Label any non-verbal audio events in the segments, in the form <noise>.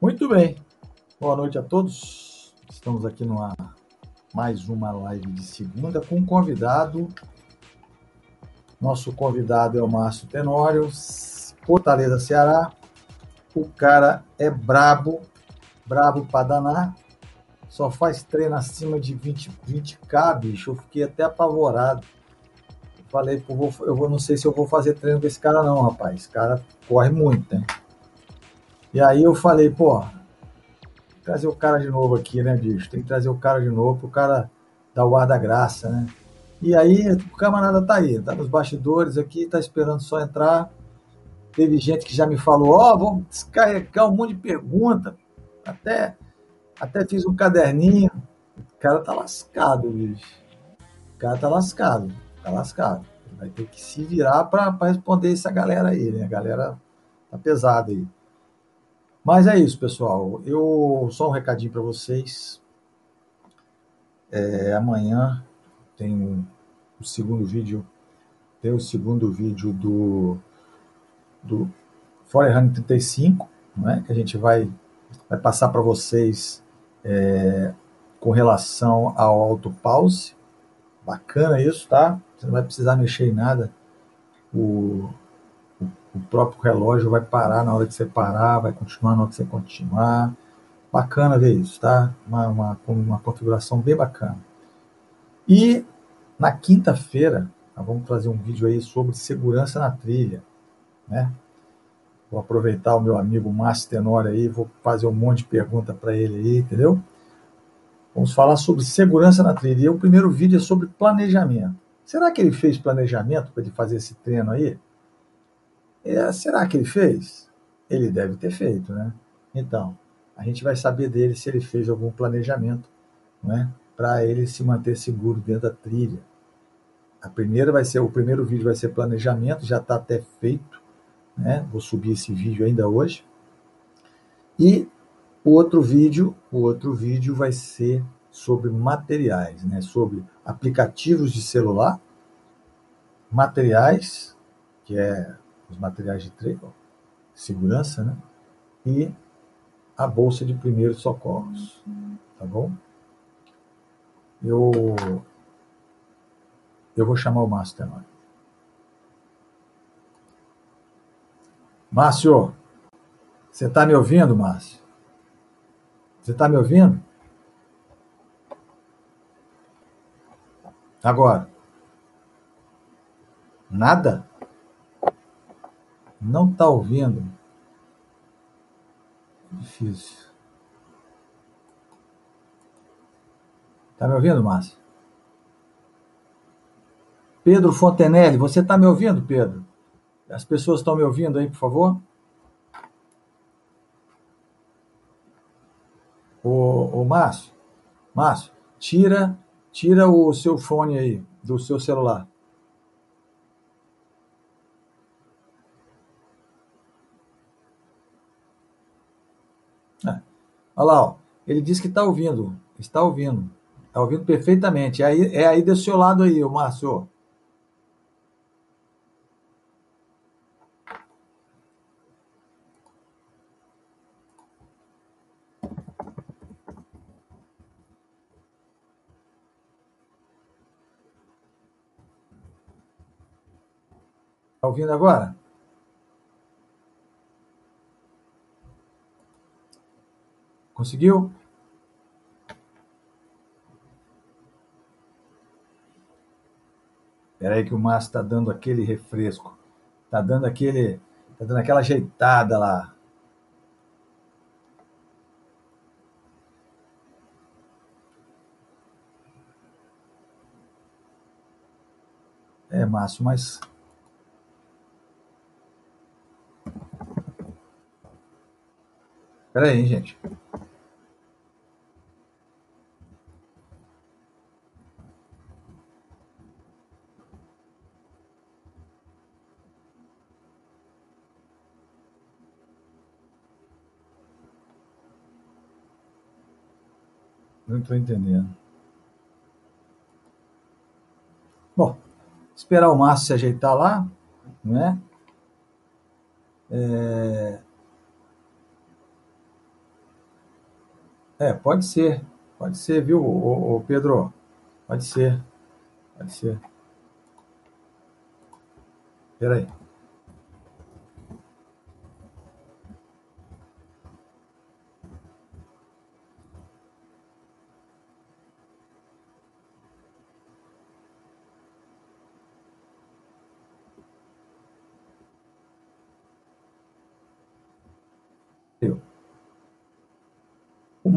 Muito bem. Boa noite a todos. Estamos aqui numa mais uma live de segunda com um convidado. Nosso convidado é o Márcio Tenório, Fortaleza, Ceará. O cara é brabo, brabo pra danar. Só faz treino acima de 20, 20k, bicho. Eu fiquei até apavorado. Falei, eu, vou, eu não sei se eu vou fazer treino com esse cara, não, rapaz. Esse cara corre muito, né? E aí eu falei, pô, trazer o cara de novo aqui, né, bicho? Tem que trazer o cara de novo pro cara dar o ar da graça, né? E aí o camarada tá aí, tá nos bastidores aqui, tá esperando só entrar. Teve gente que já me falou, ó, oh, vamos descarregar um monte de pergunta. Até, até fiz um caderninho. O cara tá lascado, bicho. O cara tá lascado, tá lascado. Vai ter que se virar para responder essa galera aí, né? A galera tá pesada aí. Mas é isso, pessoal. Eu só um recadinho para vocês. É, amanhã tem o segundo vídeo, tem o segundo vídeo do do Forerunner 35, né, que a gente vai, vai passar para vocês é, com relação ao autopause. Bacana isso, tá? Você não vai precisar mexer em nada. O, o próprio relógio vai parar na hora que você parar, vai continuar na hora que você continuar. Bacana ver isso, tá? Uma, uma, uma configuração bem bacana. E na quinta-feira, vamos trazer um vídeo aí sobre segurança na trilha, né? Vou aproveitar o meu amigo Márcio Tenório aí, vou fazer um monte de pergunta para ele aí, entendeu? Vamos falar sobre segurança na trilha. E o primeiro vídeo é sobre planejamento. Será que ele fez planejamento para ele fazer esse treino aí? É, será que ele fez? Ele deve ter feito, né? Então, a gente vai saber dele se ele fez algum planejamento, né? Para ele se manter seguro dentro da trilha. A primeira vai ser, o primeiro vídeo vai ser planejamento, já está até feito, né? Vou subir esse vídeo ainda hoje. E o outro vídeo, o outro vídeo vai ser sobre materiais, né? Sobre aplicativos de celular, materiais, que é os materiais de treino, segurança, né? E a bolsa de primeiros socorros, tá bom? Eu eu vou chamar o Márcio Tenório. Márcio, você está me ouvindo, Márcio? Você está me ouvindo? Agora. Nada? Não está ouvindo? Difícil. Está me ouvindo, Márcio? Pedro Fontenelle, você está me ouvindo, Pedro? As pessoas estão me ouvindo aí, por favor? Ô Márcio, Márcio, tira, tira o seu fone aí, do seu celular. Olha lá, ó. ele disse que está ouvindo. Está ouvindo. Está ouvindo perfeitamente. É aí, é aí desse seu lado aí, o Márcio. Está ouvindo agora? Conseguiu? Espera aí que o Márcio está dando aquele refresco. Está dando aquele. Está dando aquela ajeitada lá. É, Márcio, mas. Espera aí, gente. Não estou entendendo. Bom, esperar o Márcio se ajeitar lá, né? É... É, pode ser. Pode ser, viu, ô, ô, Pedro? Pode ser. Pode ser. Espera aí.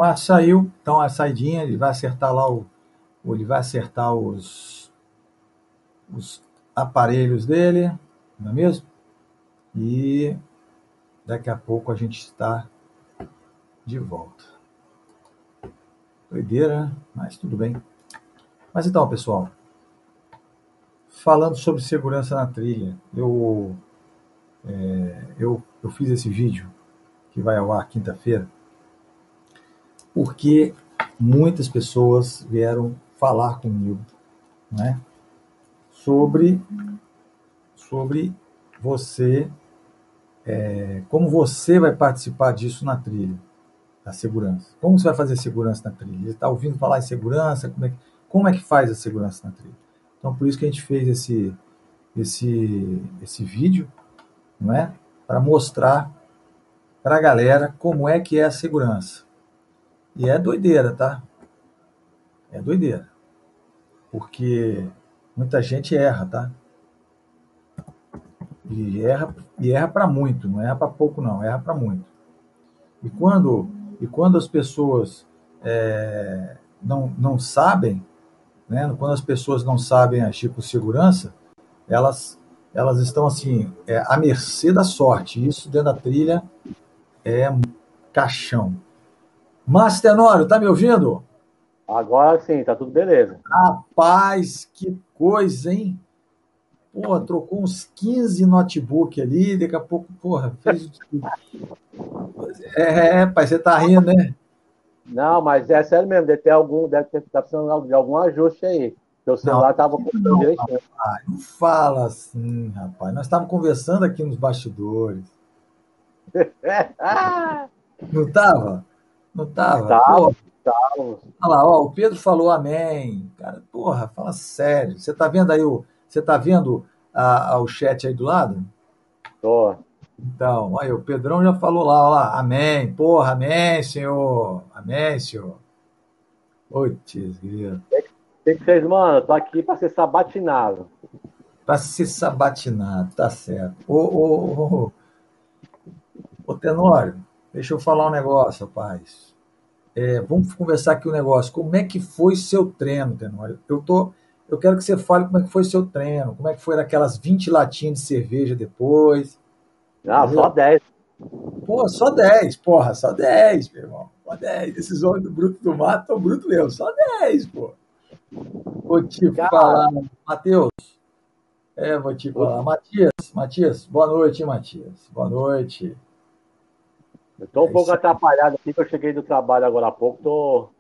O Márcio saiu, então a saidinha, ele vai acertar lá o. Ele vai acertar os, os aparelhos dele, não é mesmo? E daqui a pouco a gente está de volta. Doideira, mas tudo bem. Mas então, pessoal, falando sobre segurança na trilha, eu, é, eu, eu fiz esse vídeo que vai ao ar quinta-feira porque muitas pessoas vieram falar comigo, né, sobre sobre você, é, como você vai participar disso na trilha, da segurança. Como você vai fazer segurança na trilha? Você está ouvindo falar em segurança? Como é, que, como é que faz a segurança na trilha? Então, por isso que a gente fez esse, esse, esse vídeo, não é? Para mostrar para a galera como é que é a segurança. E é doideira, tá? É doideira. Porque muita gente erra, tá? E erra, e erra para muito, não erra para pouco, não, erra para muito. E quando, e quando as pessoas é, não, não sabem, né, quando as pessoas não sabem agir com segurança, elas, elas estão assim, é, à mercê da sorte. Isso dentro da trilha é caixão. Márcio Tenório, tá me ouvindo? Agora sim, tá tudo beleza. Rapaz, que coisa, hein? Pô, trocou uns 15 notebook ali, daqui a pouco, porra, fez. é, pai, você tá rindo, né? Não, mas é sério mesmo, deve ter algum, deve ter tá precisando de algum ajuste aí. Seu celular não, tava não, direitinho. Rapaz, não fala assim, rapaz. Nós estávamos conversando aqui nos bastidores. <laughs> não tava? Não tava? Tava, tava. Olha lá, ó, o Pedro falou amém. Cara, porra, fala sério. Você tá vendo aí o. Você tá vendo a, a, o chat aí do lado? Tô. Então, aí, o Pedrão já falou lá, ó lá, amém, porra, amém, senhor, amém, senhor. Putz, O que, que fez, mano? Tô aqui para ser sabatinado. Para ser sabatinado, tá certo. Ô, ô, ô, ô, Tenório, Deixa eu falar um negócio, rapaz. É, vamos conversar aqui um negócio. Como é que foi seu treino, Tenório? Eu, tô, eu quero que você fale como é que foi seu treino, como é que foi aquelas 20 latinhas de cerveja depois. Ah, só 10. Pô, só 10, porra, só 10, meu irmão. Só 10. Esses homens do Bruto do Mato estão bruto mesmo, só 10, pô. Vou te Cara. falar, Matheus. É, vou te falar. Matias, Matias, boa noite, Matias. Boa noite. Estou um é pouco atrapalhado aqui, que eu cheguei do trabalho agora há pouco, estou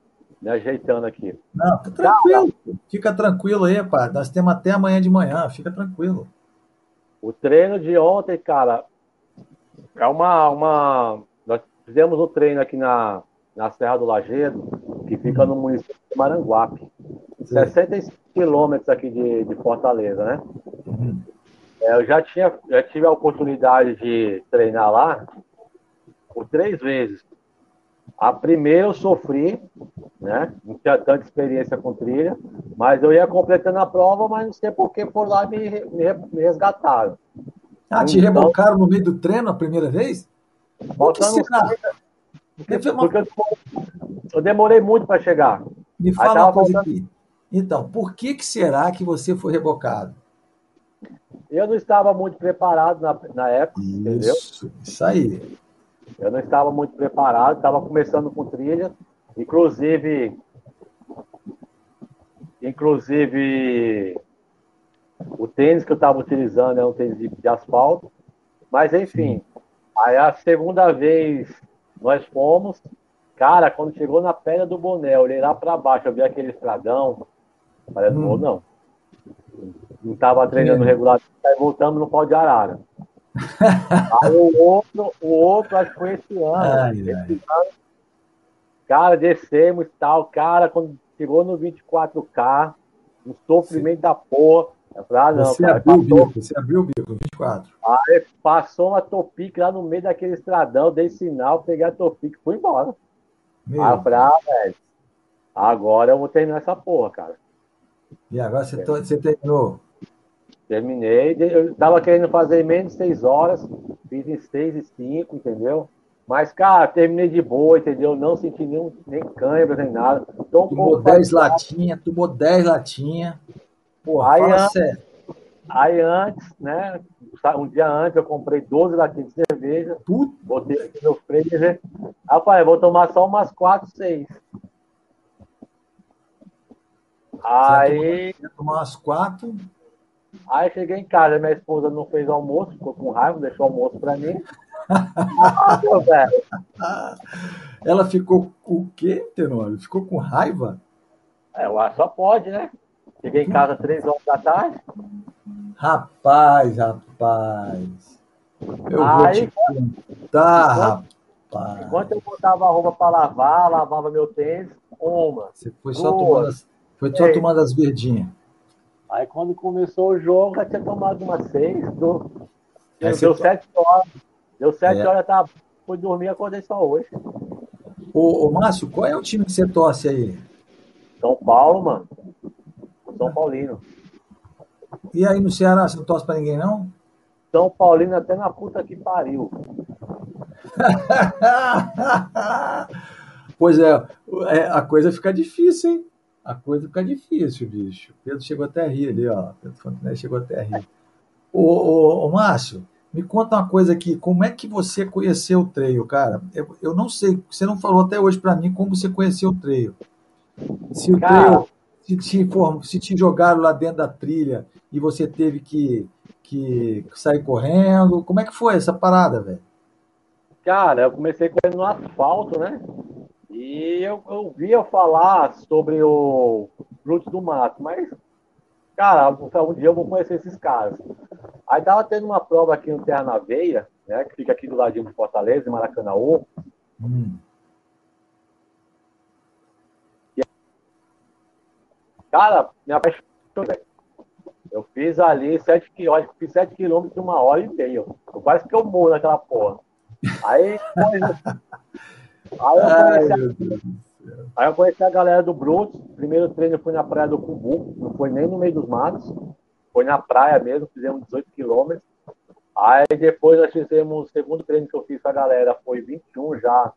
me ajeitando aqui. Não, tá tranquilo. Fica tranquilo aí, pá. Nós temos até amanhã de manhã, fica tranquilo. O treino de ontem, cara, é uma. uma... Nós fizemos o treino aqui na, na Serra do Lagedo, que fica no município de Maranguape. Sim. 65 quilômetros aqui de, de Fortaleza, né? Uhum. É, eu já, tinha, já tive a oportunidade de treinar lá por três vezes. A primeira eu sofri, né? Não tinha tanta experiência com trilha, mas eu ia completando a prova, mas não sei por que por lá me, me, me resgataram. Ah, te então, rebocaram no meio do treino a primeira vez? Faltando porque, porque eu, eu, demorei muito para chegar. Me fala uma coisa aqui. Então, por que, que será que você foi rebocado? Eu não estava muito preparado na, na época, isso, entendeu? Isso aí. Eu não estava muito preparado, estava começando com trilha, inclusive, inclusive o tênis que eu estava utilizando é um tênis de, de asfalto, mas enfim, aí a segunda vez nós fomos, cara, quando chegou na pedra do Boné, eu olhei lá para baixo, eu vi aquele estradão, parece hum. não, não estava treinando regular, aí voltamos no pau de arara. Aí o outro, o outro, acho que foi esse ano. Ai, esse, ai. ano Cara, descemos e tal. Cara, quando chegou no 24K, um sofrimento Sim. da porra. Eu falei, ah, não, você cara, abriu passou... o bico, você abriu o bico, 24. Aí passou uma topic lá no meio daquele estradão, dei sinal, peguei a topic e fui embora. Meu aí eu falei, ah, velho, agora eu vou terminar essa porra, cara. E agora você, você terminou? Terminei. Eu tava querendo fazer menos de 6 horas, fiz em 6 e 5, entendeu? Mas, cara, terminei de boa, entendeu? Não senti nenhum, nem câimbra, nem nada. Tô um tomou 10 latinhas, tomou 10 latinhas. Porra, aí, antes. Aí antes, né? Um dia antes eu comprei 12 latinhas de cerveja. Puta. Botei aqui no freezer. Eu falei, vou tomar só umas 4, 6. Aí. Ia tomar umas 4. Aí cheguei em casa, minha esposa não fez almoço, ficou com raiva, deixou almoço pra mim. meu <laughs> velho. Ela ficou com o quê, Tenório? Ficou com raiva? É, só pode, né? Cheguei em casa três horas da tarde. Rapaz, rapaz. Eu Aí, vou te contar, rapaz. Enquanto eu botava a roupa para lavar, lavava meu tênis, uma. Você foi só duas, tomando as, foi só tomando as verdinhas. Aí quando começou o jogo, já tinha tomado uma seis. Do... Deu, deu sete horas. Deu sete é. horas, tava... fui dormir e acordei só hoje. Ô, ô, Márcio, qual é o time que você torce aí? São Paulo, mano. São Paulino. E aí no Ceará, você não torce pra ninguém, não? São Paulino até na puta que pariu. <laughs> pois é, é, a coisa fica difícil, hein? A coisa fica difícil, bicho. Pedro chegou até a rir ali, ó. Pedro Fontenelle chegou até a rir. Ô, ô, ô, Márcio, me conta uma coisa aqui. Como é que você conheceu o treio, cara? Eu, eu não sei, você não falou até hoje para mim como você conheceu o treio. Se o cara, se te, se te jogaram lá dentro da trilha e você teve que, que sair correndo, como é que foi essa parada, velho? Cara, eu comecei correndo no asfalto, né? E eu, eu via falar sobre o Frutos do Mato, mas, cara, um dia eu vou conhecer esses caras. Aí tava tendo uma prova aqui no Terra na Veia, né, que fica aqui do ladinho de Fortaleza, em Maracanãú. Hum. Cara, me apaixonei. Eu fiz ali 7 quilômetros, fiz 7 quilômetros em uma hora e meia. Quase que eu morro naquela porra. Aí, <laughs> Aí eu, conheci, a, aí eu conheci a galera do Brutos. Primeiro treino foi na praia do Cubu, não foi nem no meio dos matos, foi na praia mesmo, fizemos 18 quilômetros. Aí depois nós fizemos o segundo treino que eu fiz com a galera, foi 21 já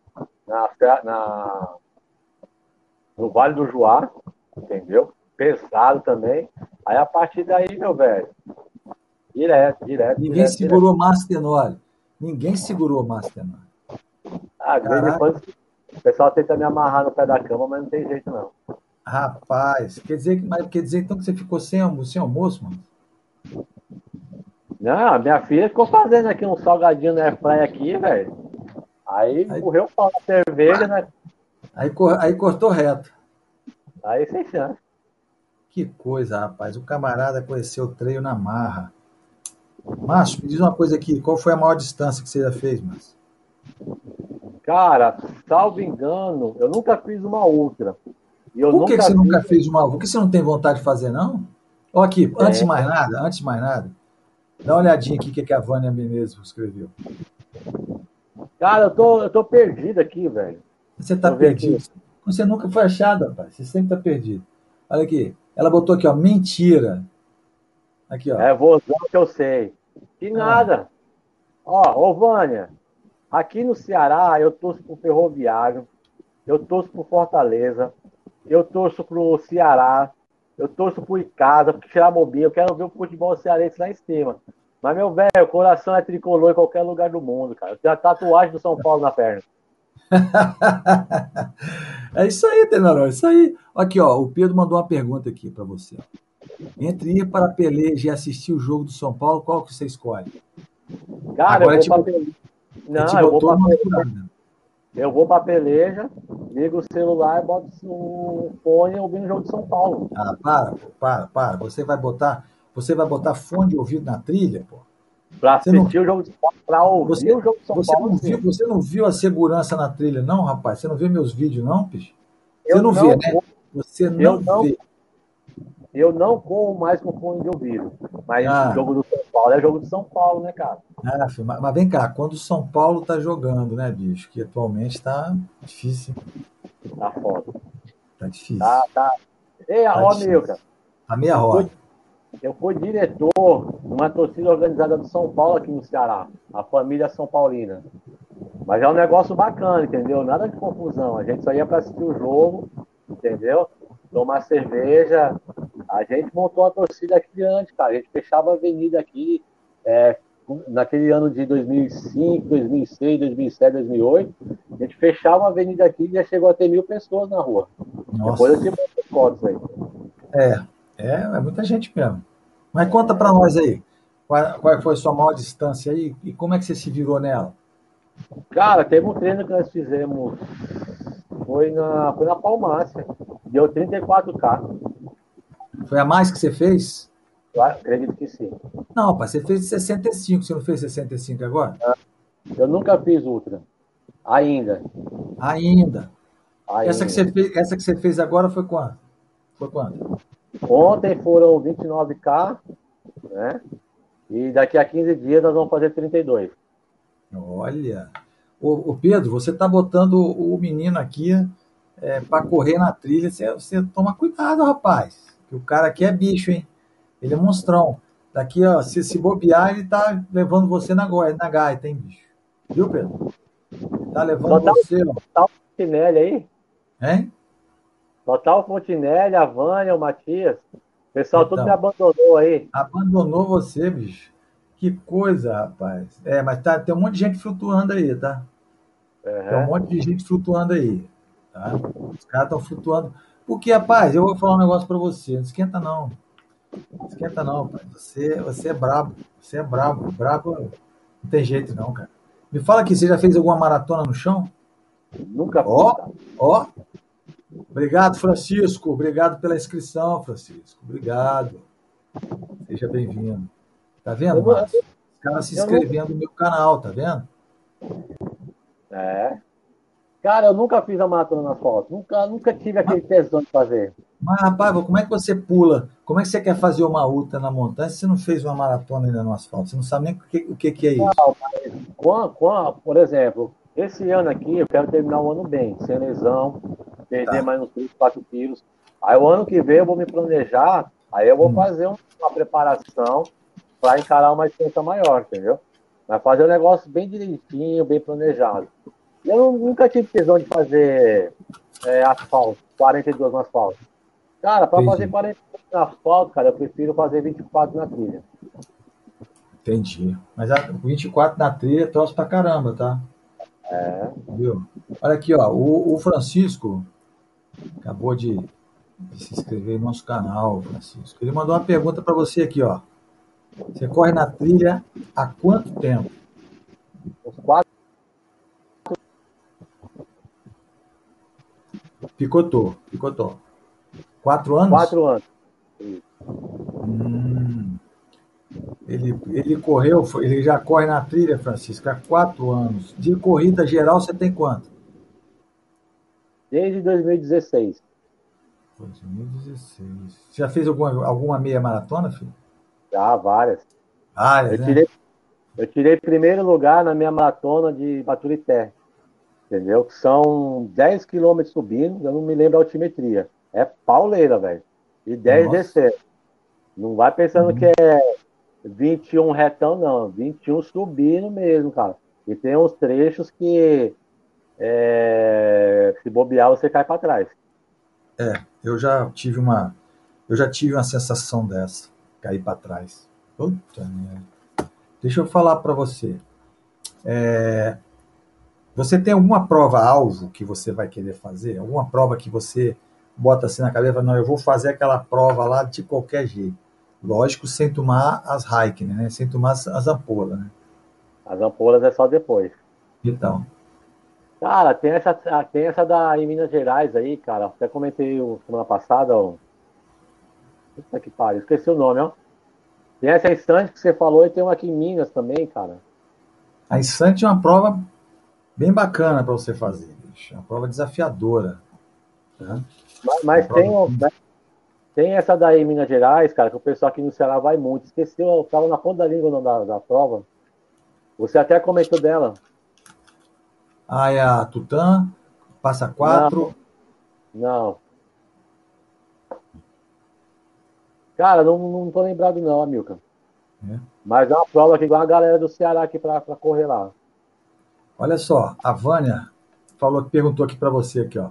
na, na, no Vale do Juá, entendeu? Pesado também. Aí a partir daí, meu velho, direto, direto. Ninguém direto, segurou direto. Master Ninguém segurou Master ah, o pessoal tenta me amarrar no pé da cama, mas não tem jeito não. Rapaz, quer dizer, mas quer dizer então que você ficou sem, sem almoço, mano? Não, minha filha ficou fazendo aqui um salgadinho na airfryer aqui, velho. Aí, aí morreu o pau na cerveja, né? Aí, aí cortou reto. Aí sem chance. Que coisa, rapaz. O camarada conheceu o treino na marra. Márcio, me diz uma coisa aqui. Qual foi a maior distância que você já fez, Márcio? Cara, salvo engano, eu nunca fiz uma ultra. Por que, que, você fiz... nunca fez uma ultra? Por que você não tem vontade de fazer, não? Ó, aqui, é. antes de mais nada, antes de mais nada, dá uma olhadinha aqui o que a Vânia Menezes escreveu. Cara, eu tô, eu tô perdido aqui, velho. Você tá perdido. Você nunca foi achado, rapaz. Você sempre tá perdido. Olha aqui. Ela botou aqui, ó, mentira. Aqui, ó. É, vou usar o que eu sei. Que nada. Ó, ô Vânia, Aqui no Ceará, eu torço pro Ferroviário, eu torço pro Fortaleza, eu torço pro Ceará, eu torço pro Icasa, pro Xeramobim, eu quero ver o futebol cearense lá em cima. Mas, meu velho, o coração é tricolor em qualquer lugar do mundo, cara. Eu tenho a tatuagem do São Paulo na perna. <laughs> é isso aí, Tenarão, é isso aí. Aqui, ó, o Pedro mandou uma pergunta aqui para você. Entre ir para a peleja e assistir o jogo do São Paulo, qual que você escolhe? Cara, Agora, eu vou tipo, não, eu vou, pra peleja, eu vou pra peleja, ligo o celular e boto o fone ouvindo o jogo de São Paulo. Ah, para, para, para. Você vai botar, você vai botar fone de ouvido na trilha, pô? Para assistir não... o jogo de São Paulo, para ouvir você, o jogo de São você Paulo. Não viu, você não viu a segurança na trilha, não, rapaz? Você não vê meus vídeos, não, bicho? Você eu não, não vê, né? Você não, não vê. Eu não corro mais com fone de ouvido. Mas ah. o jogo do São Paulo é jogo de São Paulo, né, cara? Ah, mas, mas vem cá, quando o São Paulo tá jogando, né, bicho? Que atualmente tá difícil. Tá foda. Tá difícil. Tá, tá. Ei, tá ó, Milka. A meia roda. Eu fui diretor de uma torcida organizada do São Paulo aqui no Ceará, a família São Paulina. Mas é um negócio bacana, entendeu? Nada de confusão. A gente só ia para assistir o jogo, entendeu? Tomar cerveja. A gente montou a torcida aqui diante, cara. A gente fechava a avenida aqui, é, naquele ano de 2005, 2006, 2007, 2008. A gente fechava a avenida aqui e já chegou a ter mil pessoas na rua. Nossa. Depois eu tive fotos aí. É, é, é muita gente mesmo. Mas conta para nós aí, qual, qual, foi a sua maior distância aí e como é que você se virou nela? Cara, teve um treino que nós fizemos, foi na, foi na Palmácia, deu 34K. Foi a mais que você fez? Eu acredito que sim. Não, rapaz, você fez 65, você não fez 65 agora? Eu nunca fiz ultra. Ainda. Ainda. Ainda. Essa, que você fez, essa que você fez agora foi quanto? Foi quanto? Ontem foram 29K, né? E daqui a 15 dias nós vamos fazer 32. Olha. Ô, ô Pedro, você está botando o menino aqui é, para correr na trilha. Você, você toma cuidado, rapaz. Que o cara aqui é bicho, hein? Ele é monstrão. Daqui, ó, se se bobear, ele tá levando você na, na gaita, hein, bicho? Viu, Pedro? Tá levando você, ó. Tá o Tinelli aí? Hein? Total Fontinelli, a Vânia, o Matias. O pessoal então, tudo me abandonou aí. Abandonou você, bicho. Que coisa, rapaz. É, mas tá, tem um monte de gente flutuando aí, tá? Uhum. Tem um monte de gente flutuando aí. Tá? Os caras estão flutuando. Porque, rapaz, eu vou falar um negócio pra você. Não esquenta, não. Não esquenta, não, rapaz. Você, você é brabo. Você é brabo. Brabo não tem jeito, não, cara. Me fala aqui, você já fez alguma maratona no chão? Nunca fiz. Ó, ó. Obrigado, Francisco. Obrigado pela inscrição, Francisco. Obrigado. Seja bem-vindo. Tá vendo, Márcio? Os caras se inscrevendo no meu canal, tá vendo? É. Cara, eu nunca fiz a maratona na foto. Nunca, nunca tive aquele mas, tesão de fazer. Mas, rapaz, como é que você pula? Como é que você quer fazer uma ultra na montanha se você não fez uma maratona ainda no asfalto? Você não sabe nem o que, o que, que é isso. Não, mas, quando, por exemplo, esse ano aqui eu quero terminar o ano bem, sem lesão, perder tá. mais uns 3, 4 quilos. Aí o ano que vem eu vou me planejar, aí eu vou hum. fazer uma preparação para encarar uma distância maior, entendeu? Mas fazer um negócio bem direitinho, bem planejado. Eu nunca tive tesão de fazer é, asfalto, 42 no asfalto. Cara, para fazer 42 no asfalto, cara, eu prefiro fazer 24 na trilha. Entendi. Mas a 24 na trilha é troço pra caramba, tá? É. Viu? Olha aqui, ó. O, o Francisco acabou de, de, se inscrever no nosso canal, Francisco. Ele mandou uma pergunta para você aqui, ó. Você corre na trilha há quanto tempo? Uns quatro. Picotou, picotou. Quatro anos? Quatro anos. Hum. Ele, ele correu, ele já corre na trilha, Francisco, há quatro anos. De corrida geral, você tem quanto? Desde 2016. 2016. Você já fez alguma, alguma meia maratona, filho? Já, várias. Várias, eu né? tirei, eu tirei primeiro lugar na minha maratona de Baturité. Entendeu? São 10 quilômetros subindo, eu não me lembro a altimetria. É pauleira, velho. E 10 descendo. Não vai pensando uhum. que é 21 retão, não. 21 subindo mesmo, cara. E tem uns trechos que é, se bobear, você cai para trás. É, eu já tive uma. Eu já tive uma sensação dessa, cair para trás. Puta merda. Deixa eu falar para você. É, você tem alguma prova-alvo que você vai querer fazer? Alguma prova que você bota assim na cabeça? Não, eu vou fazer aquela prova lá de qualquer jeito. Lógico, sem tomar as Heiken, né? Sem tomar as, as ampolas, né? As ampolas é só depois. Então. Cara, tem essa, tem essa da em Minas Gerais aí, cara. Até comentei semana passada, ó. Puta que pariu, esqueci o nome, ó. Tem essa instante que você falou e tem uma aqui em Minas também, cara. A instante é uma prova bem bacana para você fazer, bicho. É uma prova desafiadora. Né? Mas, mas tem, prova... tem essa daí em Minas Gerais, cara, que o pessoal aqui no Ceará vai muito. Esqueceu, eu tava na ponta da língua o da, da prova. Você até comentou dela. Ah, é a Tutã, passa quatro. Não. não. Cara, não, não tô lembrado não, Amilcar. É. Mas é uma prova que igual a galera do Ceará aqui para correr lá. Olha só, a Vânia falou, perguntou aqui para você aqui, ó.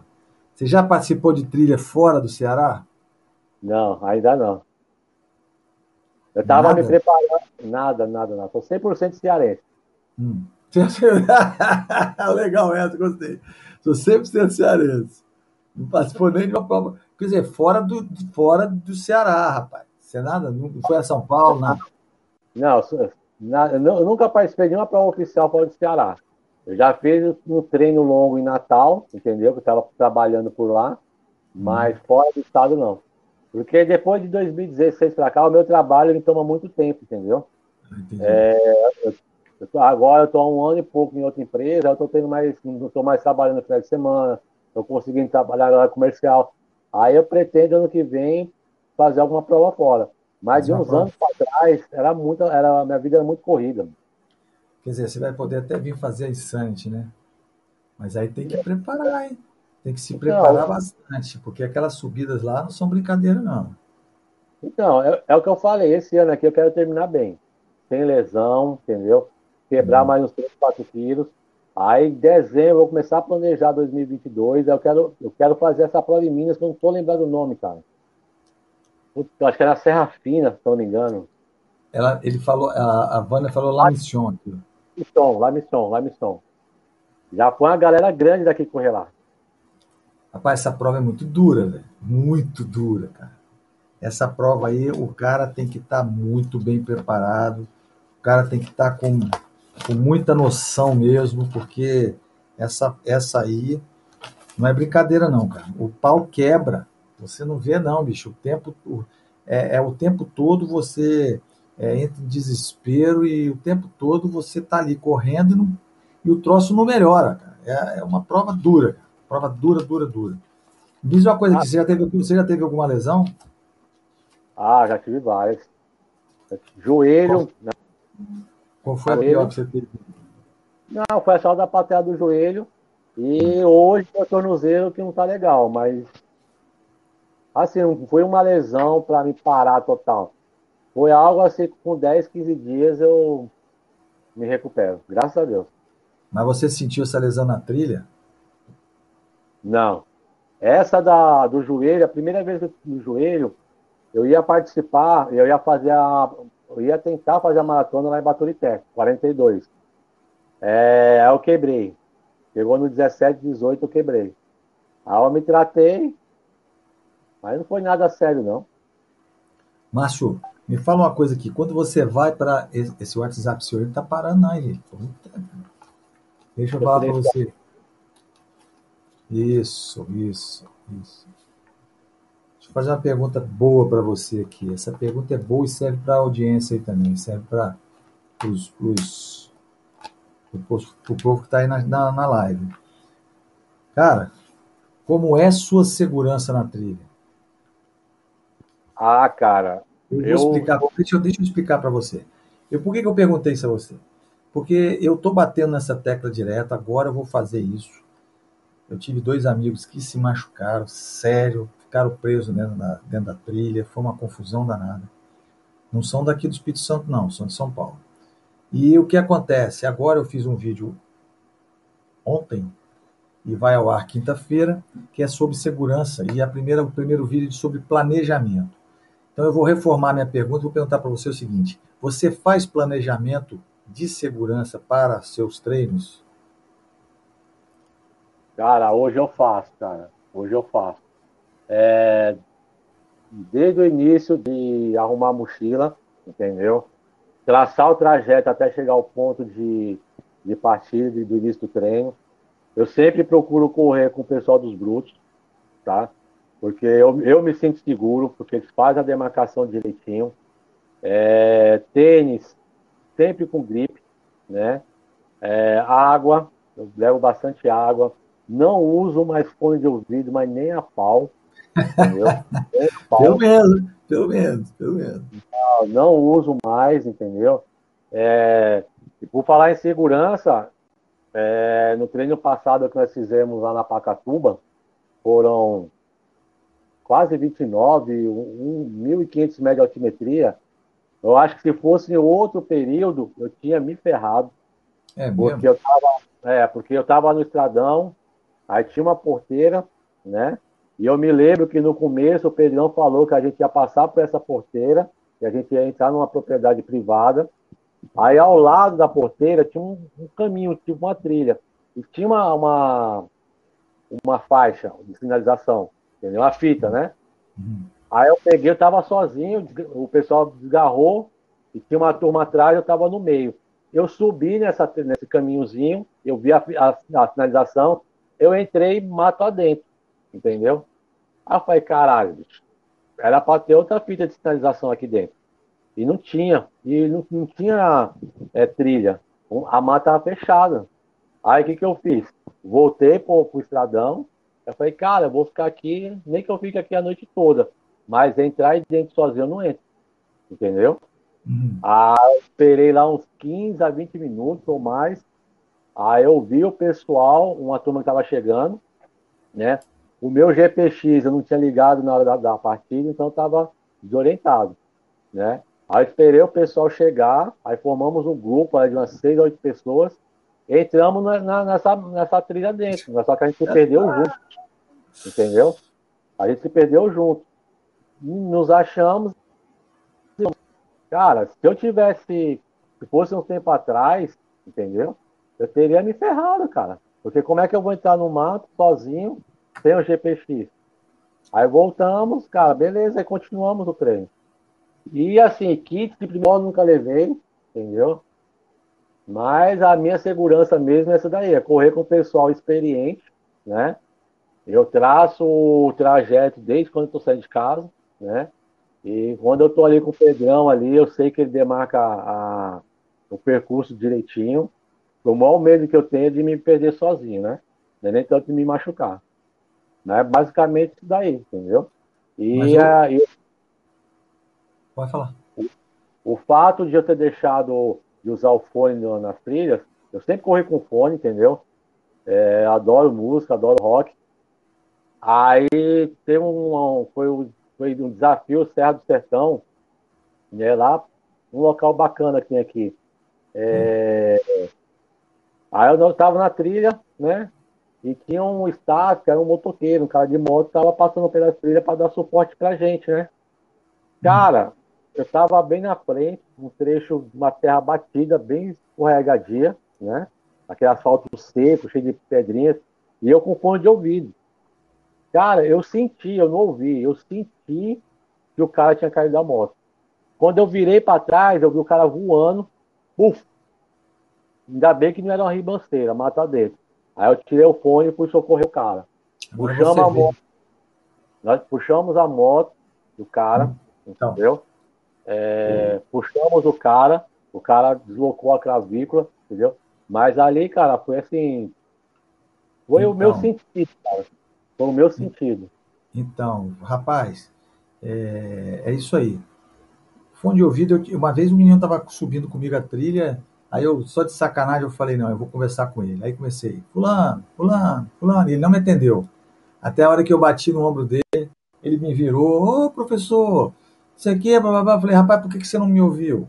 Você já participou de trilha fora do Ceará? Não, ainda não. Eu tava nada? me preparando. Nada, nada, nada. Tô 100% cearense. Hum. <laughs> Legal essa, gostei. Sou 100% cearense. Não participou nem de uma prova. Quer dizer, fora do, fora do Ceará, rapaz. Você nada? Não foi a São Paulo, nada? Não, eu nunca participei de uma prova oficial fora do Ceará. Eu já fiz um treino longo em Natal, entendeu? Que eu estava trabalhando por lá, mas hum. fora do estado não. Porque depois de 2016 para cá, o meu trabalho ele toma muito tempo, entendeu? É, eu, eu, agora eu estou há um ano e pouco em outra empresa, eu estou tendo mais, não estou mais trabalhando no final de semana, estou conseguindo trabalhar na comercial. Aí eu pretendo ano que vem fazer alguma prova fora. Mas de uns prova. anos para trás, era muito, era, a minha vida era muito corrida. Quer dizer, você vai poder até vir fazer a Insanity, né? Mas aí tem que preparar, hein? Tem que se preparar então, bastante, porque aquelas subidas lá não são brincadeira, não. Então, é, é, o que eu falei, esse ano aqui eu quero terminar bem. Sem lesão, entendeu? Quebrar hum. mais uns 3, 4 quilos. Aí, em dezembro, eu vou começar a planejar 2022. Eu quero, eu quero fazer essa prova em Minas, que eu não estou lembrando o nome, cara. Eu acho que era Serra Fina, se não me engano. Ela, ele falou, a, a Vânia falou La Mission aqui. Mission, La Mission, La Mission. Já foi uma galera grande daqui correr lá. Rapaz, essa prova é muito dura, velho. Muito dura, cara. Essa prova aí, o cara tem que estar tá muito bem preparado. O cara tem que estar tá com, com muita noção mesmo, porque essa, essa aí não é brincadeira, não, cara. O pau quebra. Você não vê, não, bicho. O tempo. É, é o tempo todo você é, entra em desespero e o tempo todo você está ali correndo e, não, e, o troço não melhora. É, é, uma prova dura, cara. prova dura, dura, dura. Diz uma coisa, ah, você, já teve, você já teve alguma lesão? Ah, já tive várias. Joelho. Qual, Qual foi joelho. a pior que você teve? Não, foi a só da plateia do joelho. E hoje o tornozelo que não tá legal, mas assim, foi uma lesão para me parar total. Foi algo assim, com 10, 15 dias eu me recupero, graças a Deus. Mas você sentiu essa lesão na trilha? Não. Essa da, do joelho, a primeira vez do joelho, eu ia participar, eu ia fazer a. Eu ia tentar fazer a maratona lá em Baturité, 42. É, aí eu quebrei. Chegou no 17, 18, eu quebrei. Aí eu me tratei, mas não foi nada sério, não. Márcio, me fala uma coisa aqui, quando você vai para esse WhatsApp seu, ele tá parando aí. Deixa eu falar para você. Isso, isso, isso. Deixa eu fazer uma pergunta boa para você aqui. Essa pergunta é boa e serve para a audiência aí também, serve para os, os, o povo que está aí na, na, na live. Cara, como é sua segurança na trilha? Ah, cara, eu vou explicar, deixa, eu, deixa eu explicar para você. Eu, por que, que eu perguntei isso a você? Porque eu estou batendo nessa tecla direta, agora eu vou fazer isso. Eu tive dois amigos que se machucaram, sério, ficaram presos dentro da, dentro da trilha, foi uma confusão danada. Não são daqui do Espírito Santo, não, são de São Paulo. E o que acontece? Agora eu fiz um vídeo ontem e vai ao ar quinta-feira, que é sobre segurança, e a primeira, o primeiro vídeo é sobre planejamento. Então eu vou reformar minha pergunta e vou perguntar para você o seguinte: você faz planejamento de segurança para seus treinos? Cara, hoje eu faço, cara. Hoje eu faço. É, desde o início de arrumar a mochila, entendeu? Traçar o trajeto até chegar ao ponto de, de partida, do início do treino. Eu sempre procuro correr com o pessoal dos brutos, tá? Porque eu, eu me sinto seguro, porque eles fazem a demarcação direitinho. É, tênis, sempre com gripe, né? É, água, eu levo bastante água. Não uso mais fone de ouvido, mas nem a pau. Entendeu? <laughs> pau. Pelo menos, pelo menos, pelo menos. Não, não uso mais, entendeu? É, e por falar em segurança, é, no treino passado que nós fizemos lá na Pacatuba, foram quase 29, 1.500 metros de altimetria. Eu acho que se fosse em outro período, eu tinha me ferrado. É porque eu tava, é, porque eu tava no estradão, aí tinha uma porteira, né? E eu me lembro que no começo o Pedrão falou que a gente ia passar por essa porteira, que a gente ia entrar numa propriedade privada. Aí ao lado da porteira tinha um, um caminho, tipo uma trilha. E tinha uma, uma, uma faixa de sinalização, entendeu? Uma fita, né? Uhum. Aí eu peguei, eu tava sozinho, o pessoal desgarrou, e tinha uma turma atrás, eu tava no meio. Eu subi nessa, nesse caminhozinho, eu vi a, a, a sinalização, eu entrei mato adentro, entendeu? Aí eu falei, caralho, bicho, era para ter outra fita de sinalização aqui dentro. E não tinha, e não, não tinha é, trilha, a mata estava fechada. Aí o que, que eu fiz? Voltei pro, pro estradão, eu falei, cara, eu vou ficar aqui, nem que eu fique aqui a noite toda, mas entrar dentro sozinho eu não entro, entendeu? Uhum. Aí esperei lá uns 15 a 20 minutos ou mais. Aí eu vi o pessoal, uma turma que estava chegando, né? O meu GPX eu não tinha ligado na hora da, da partida, então eu estava desorientado, né? Aí esperei o pessoal chegar, aí formamos um grupo aí, de umas seis, oito pessoas, entramos na, na, nessa, nessa trilha dentro, só que a gente se perdeu junto, entendeu? A gente se perdeu junto. Nos achamos Cara, se eu tivesse, se fosse um tempo atrás, entendeu? Eu teria me ferrado, cara. Porque como é que eu vou entrar no mato sozinho, sem o GPX? Aí voltamos, cara, beleza, aí continuamos o treino. E assim, kit de primeiro nunca levei, entendeu? Mas a minha segurança mesmo é essa daí, é correr com o pessoal experiente, né? Eu traço o trajeto desde quando estou saindo de casa, né? E quando eu estou ali com o Pedrão ali, eu sei que ele demarca a, o percurso direitinho. O maior medo que eu tenho é de me perder sozinho, né? Não é nem tanto de me machucar. Né? Basicamente isso daí, entendeu? E, eu... a, e... Pode falar. O, o, fato de eu ter deixado de usar o fone nas trilhas, eu sempre corri com fone, entendeu? É, adoro música, adoro rock. Aí tem um, um foi o foi um desafio Serra do Sertão, né, lá, um local bacana que tem aqui. É... Hum. Aí eu estava na trilha, né? E tinha um staff, que era um motoqueiro, um cara de moto, estava passando pela trilha para dar suporte pra gente, né? Cara, eu estava bem na frente, um trecho, uma terra batida, bem escorregadia, né? Aquele asfalto seco, cheio de pedrinhas, e eu com fone de ouvido. Cara, eu senti, eu não ouvi, eu senti que o cara tinha caído da moto. Quando eu virei para trás, eu vi o cara voando, puf! Ainda bem que não era uma ribanceira, mata dentro. Aí eu tirei o fone e fui socorrer o cara. Puxamos a moto. Nós puxamos a moto do cara, então. entendeu? É. Puxamos o cara, o cara deslocou a clavícula, entendeu? Mas ali, cara, foi assim. Foi então. o meu então. sentido, cara. Foi o meu sentido. Então, rapaz, é, é isso aí. Fone de ouvido, eu, uma vez um menino estava subindo comigo a trilha, aí eu, só de sacanagem, eu falei, não, eu vou conversar com ele. Aí comecei, fulano, fulano, fulano, e ele não me atendeu. Até a hora que eu bati no ombro dele, ele me virou, ô professor, isso aqui é blá, blá, falei, rapaz, por que, que você não me ouviu?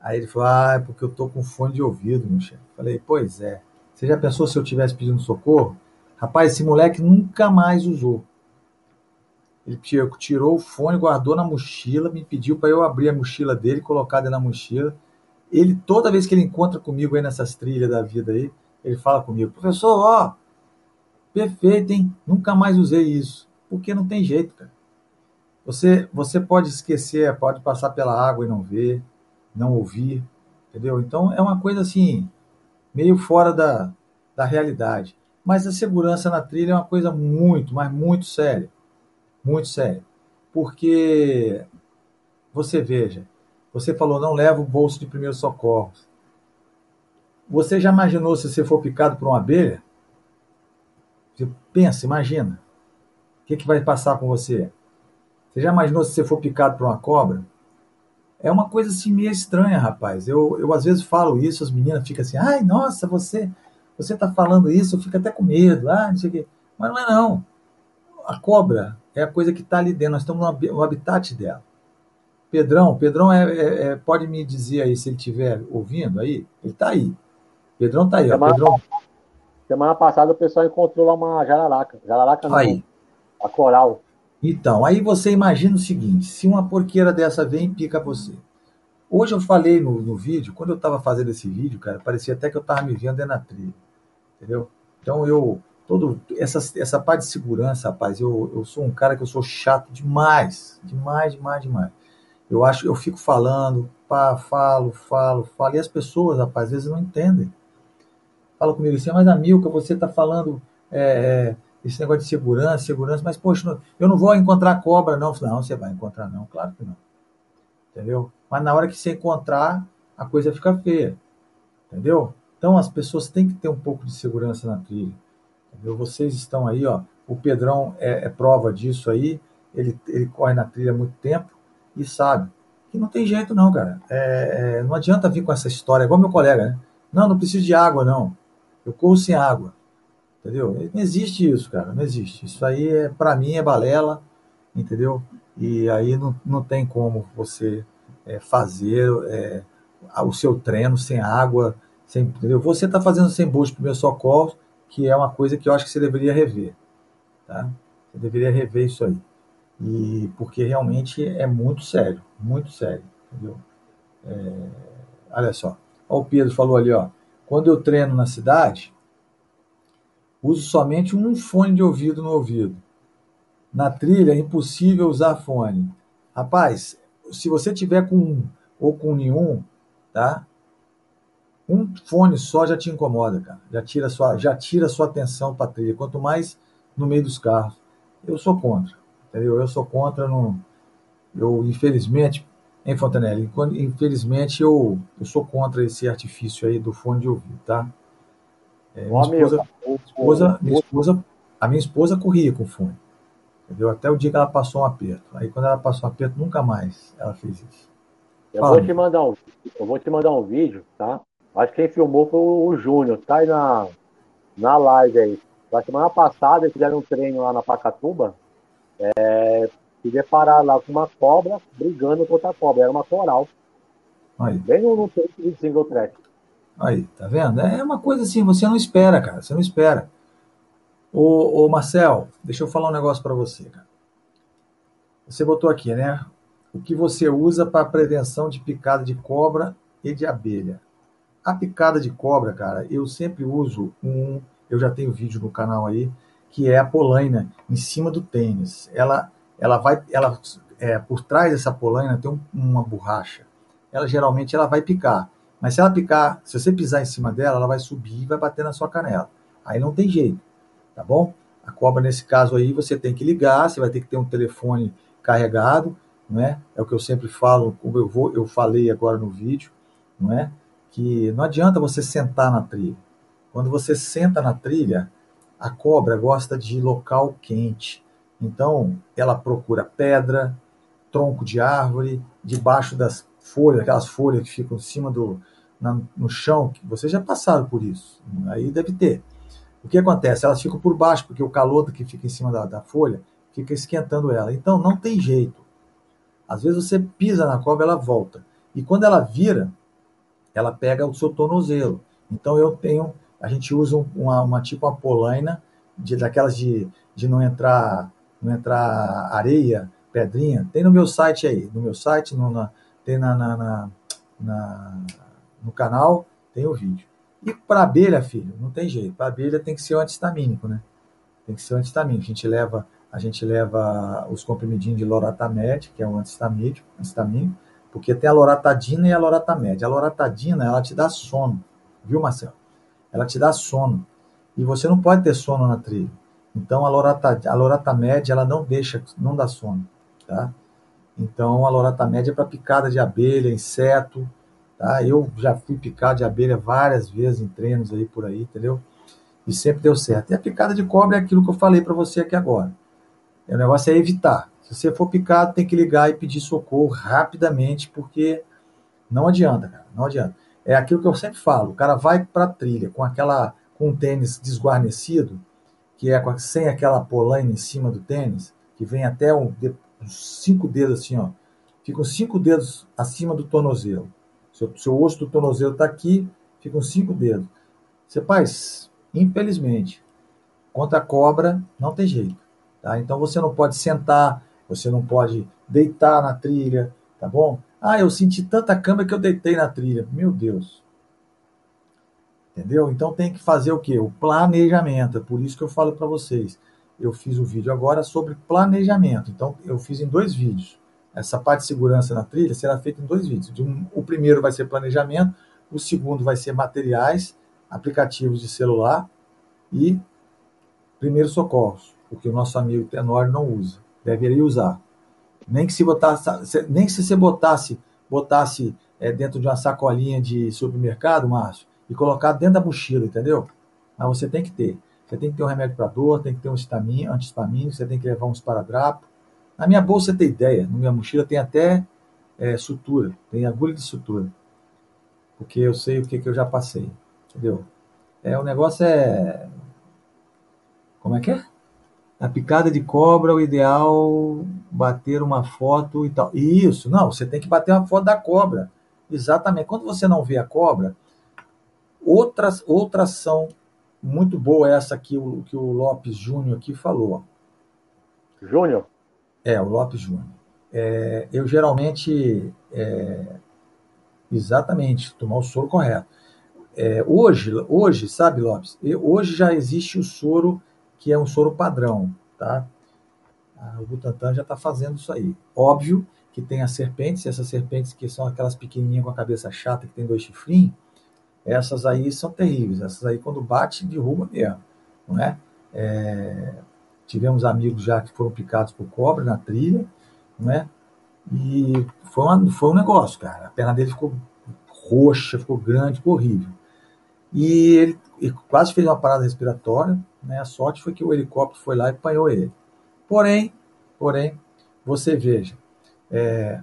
Aí ele falou, ah, é porque eu tô com fone de ouvido, meu chefe. Falei, pois é. Você já pensou se eu tivesse pedindo socorro? Rapaz, esse moleque nunca mais usou. Ele tirou o fone, guardou na mochila, me pediu para eu abrir a mochila dele, colocar dentro da mochila. Ele, toda vez que ele encontra comigo aí nessas trilhas da vida aí, ele fala comigo, professor, ó, perfeito, hein? Nunca mais usei isso. Porque não tem jeito, cara. Você, você pode esquecer, pode passar pela água e não ver, não ouvir, entendeu? Então é uma coisa assim, meio fora da, da realidade. Mas a segurança na trilha é uma coisa muito, mas muito séria. Muito séria. Porque você veja, Você falou, não leva o bolso de primeiros socorros. Você já imaginou se você for picado por uma abelha? Você pensa, imagina. O que, que vai passar com você? Você já imaginou se você for picado por uma cobra? É uma coisa assim meio estranha, rapaz. Eu, eu às vezes falo isso, as meninas ficam assim, ai, nossa, você você está falando isso, eu fico até com medo, ah, não sei o quê. Mas não é não. A cobra é a coisa que está ali dentro, nós estamos no habitat dela. Pedrão, Pedrão é, é, é, pode me dizer aí se ele estiver ouvindo aí? Ele está aí. Pedrão está aí, semana, ó. Pedrão. Semana passada o pessoal encontrou lá uma jararaca. Jararaca não, aí. a coral. Então, aí você imagina o seguinte: se uma porqueira dessa vem e pica você. Hoje eu falei no, no vídeo, quando eu estava fazendo esse vídeo, cara, parecia até que eu estava me vendo da trilha. Entendeu? Então eu. Todo, essa, essa parte de segurança, rapaz, eu, eu sou um cara que eu sou chato demais. Demais, demais, demais. Eu acho, eu fico falando, pá, falo, falo, falo, e as pessoas, rapaz, às vezes não entendem. Fala comigo assim, mas Amilca, você está falando. É, é, esse negócio de segurança, segurança, mas, poxa, eu não vou encontrar cobra, não. Não, você vai encontrar, não, claro que não. Entendeu? Mas na hora que você encontrar, a coisa fica feia. Entendeu? Então as pessoas têm que ter um pouco de segurança na trilha. Entendeu? Vocês estão aí, ó. O Pedrão é, é prova disso aí. Ele, ele corre na trilha há muito tempo e sabe que não tem jeito, não, cara. É, é, não adianta vir com essa história, igual meu colega, né? Não, não preciso de água, não. Eu corro sem água. Entendeu? Não existe isso, cara, não existe. Isso aí, é, para mim, é balela, entendeu? E aí não, não tem como você é, fazer é, o seu treino sem água, sem, entendeu? Você está fazendo sem bolsa de primeiro socorro, que é uma coisa que eu acho que você deveria rever, tá? Você deveria rever isso aí. E porque realmente é muito sério, muito sério, entendeu? É, olha só, ó, o Pedro falou ali, ó. Quando eu treino na cidade, Uso somente um fone de ouvido no ouvido. Na trilha é impossível usar fone. Rapaz, se você tiver com um ou com nenhum, tá? Um fone só já te incomoda, cara. Já tira sua, já tira sua atenção para trilha. Quanto mais no meio dos carros. Eu sou contra, entendeu? Eu sou contra no eu infelizmente em Fontanelli, infelizmente eu, eu sou contra esse artifício aí do fone de ouvido, tá? É, minha, esposa, esposa, minha esposa, a minha esposa corria com fone. Entendeu? Até o dia que ela passou um aperto. Aí quando ela passou um aperto, nunca mais ela fez isso. Eu vou te mandar um, eu vou te mandar um vídeo, tá? Acho que quem filmou foi o Júnior, tá aí na, na live aí. Na semana passada eles fizeram um treino lá na Pacatuba. É, se deparar lá com uma cobra brigando contra a cobra. Era uma coral. Aí. Bem no, no treino de single track. Aí, tá vendo? É uma coisa assim, você não espera, cara. Você não espera. Ô, ô Marcel, deixa eu falar um negócio para você, cara. Você botou aqui, né? O que você usa para prevenção de picada de cobra e de abelha. A picada de cobra, cara, eu sempre uso um. Eu já tenho vídeo no canal aí, que é a polaina em cima do tênis. Ela, ela vai, ela, é, por trás dessa polaina tem um, uma borracha. Ela geralmente ela vai picar. Mas se ela picar, se você pisar em cima dela, ela vai subir e vai bater na sua canela. Aí não tem jeito, tá bom? A cobra, nesse caso aí, você tem que ligar, você vai ter que ter um telefone carregado, não é? É o que eu sempre falo, como eu, vou, eu falei agora no vídeo, não é? Que não adianta você sentar na trilha. Quando você senta na trilha, a cobra gosta de local quente. Então, ela procura pedra, tronco de árvore, debaixo das folhas, aquelas folhas que ficam em cima do, na, no chão, que vocês já passaram por isso, aí deve ter. O que acontece? Elas ficam por baixo, porque o calor que fica em cima da, da folha fica esquentando ela. Então não tem jeito. Às vezes você pisa na cobra, ela volta. E quando ela vira, ela pega o seu tornozelo. Então eu tenho, a gente usa uma, uma tipo uma polaina, de, daquelas de, de não entrar não entrar areia, pedrinha. Tem no meu site aí, no meu site, no, na, tem na, na, na, na no canal, tem o vídeo. E para abelha, filho, não tem jeito. Para abelha tem que ser o antistamínico, né? Tem que ser o antistamínico. A gente leva, a gente leva os comprimidinhos de loratadina, que é o antistamínico, antistamínico, porque tem a loratadina e a loratadina. A loratadina, ela te dá sono, viu, Marcelo? Ela te dá sono. E você não pode ter sono na trilha. Então a, lorata, a loratamed, ela não deixa, não dá sono, tá? Então, a loratamédia é para picada de abelha, inseto, tá? Eu já fui picado de abelha várias vezes em treinos aí por aí, entendeu? E sempre deu certo. E a picada de cobra é aquilo que eu falei para você aqui agora. O negócio é evitar. Se você for picado, tem que ligar e pedir socorro rapidamente, porque não adianta, cara, não adianta. É aquilo que eu sempre falo, o cara vai para trilha com aquela com um tênis desguarnecido, que é sem aquela polaina em cima do tênis, que vem até um, uns cinco dedos assim, ó. Ficam cinco dedos acima do tornozelo. Seu, seu osso do tornozelo está aqui, ficam cinco dedos. Você faz, infelizmente, contra a cobra, não tem jeito. Tá? Então você não pode sentar, você não pode deitar na trilha, tá bom? Ah, eu senti tanta câmera que eu deitei na trilha. Meu Deus. Entendeu? Então tem que fazer o quê? O planejamento. É por isso que eu falo para vocês. Eu fiz o um vídeo agora sobre planejamento. Então eu fiz em dois vídeos. Essa parte de segurança na trilha será feita em dois vídeos. Um, o primeiro vai ser planejamento, o segundo vai ser materiais, aplicativos de celular e primeiros socorros, porque o nosso amigo Tenor não usa. Deveria usar. Nem que se botasse, nem se você botasse, botasse é, dentro de uma sacolinha de supermercado, Márcio, e colocar dentro da mochila, entendeu? Mas você tem que ter. Você tem que ter um remédio para dor, tem que ter um antihistamínico, você tem que levar uns paradrapos. Na minha bolsa, tem ideia, na minha mochila tem até é, sutura, tem agulha de sutura. Porque eu sei o que, que eu já passei, entendeu? É, o negócio é... Como é que é? A picada de cobra, o ideal bater uma foto e tal. Isso, não, você tem que bater uma foto da cobra. Exatamente. Quando você não vê a cobra, outras, outra ação muito boa é essa que o, que o Lopes Júnior aqui falou. Júnior? É, o Lopes Júnior. É, eu geralmente, é, exatamente, tomar o soro correto. É, hoje, hoje, sabe, Lopes, hoje já existe o soro que é um soro padrão, tá? O Butantan já está fazendo isso aí. Óbvio que tem as serpentes, essas serpentes que são aquelas pequenininhas com a cabeça chata, que tem dois chifrinhos, essas aí são terríveis. Essas aí, quando bate, derruba mesmo, não é? é tivemos amigos já que foram picados por cobra na trilha, não é? E foi, uma, foi um negócio, cara. A perna dele ficou roxa, ficou grande, ficou horrível. E ele, ele quase fez uma parada respiratória, né? A sorte foi que o helicóptero foi lá e apanhou ele. Porém, porém, você veja, é,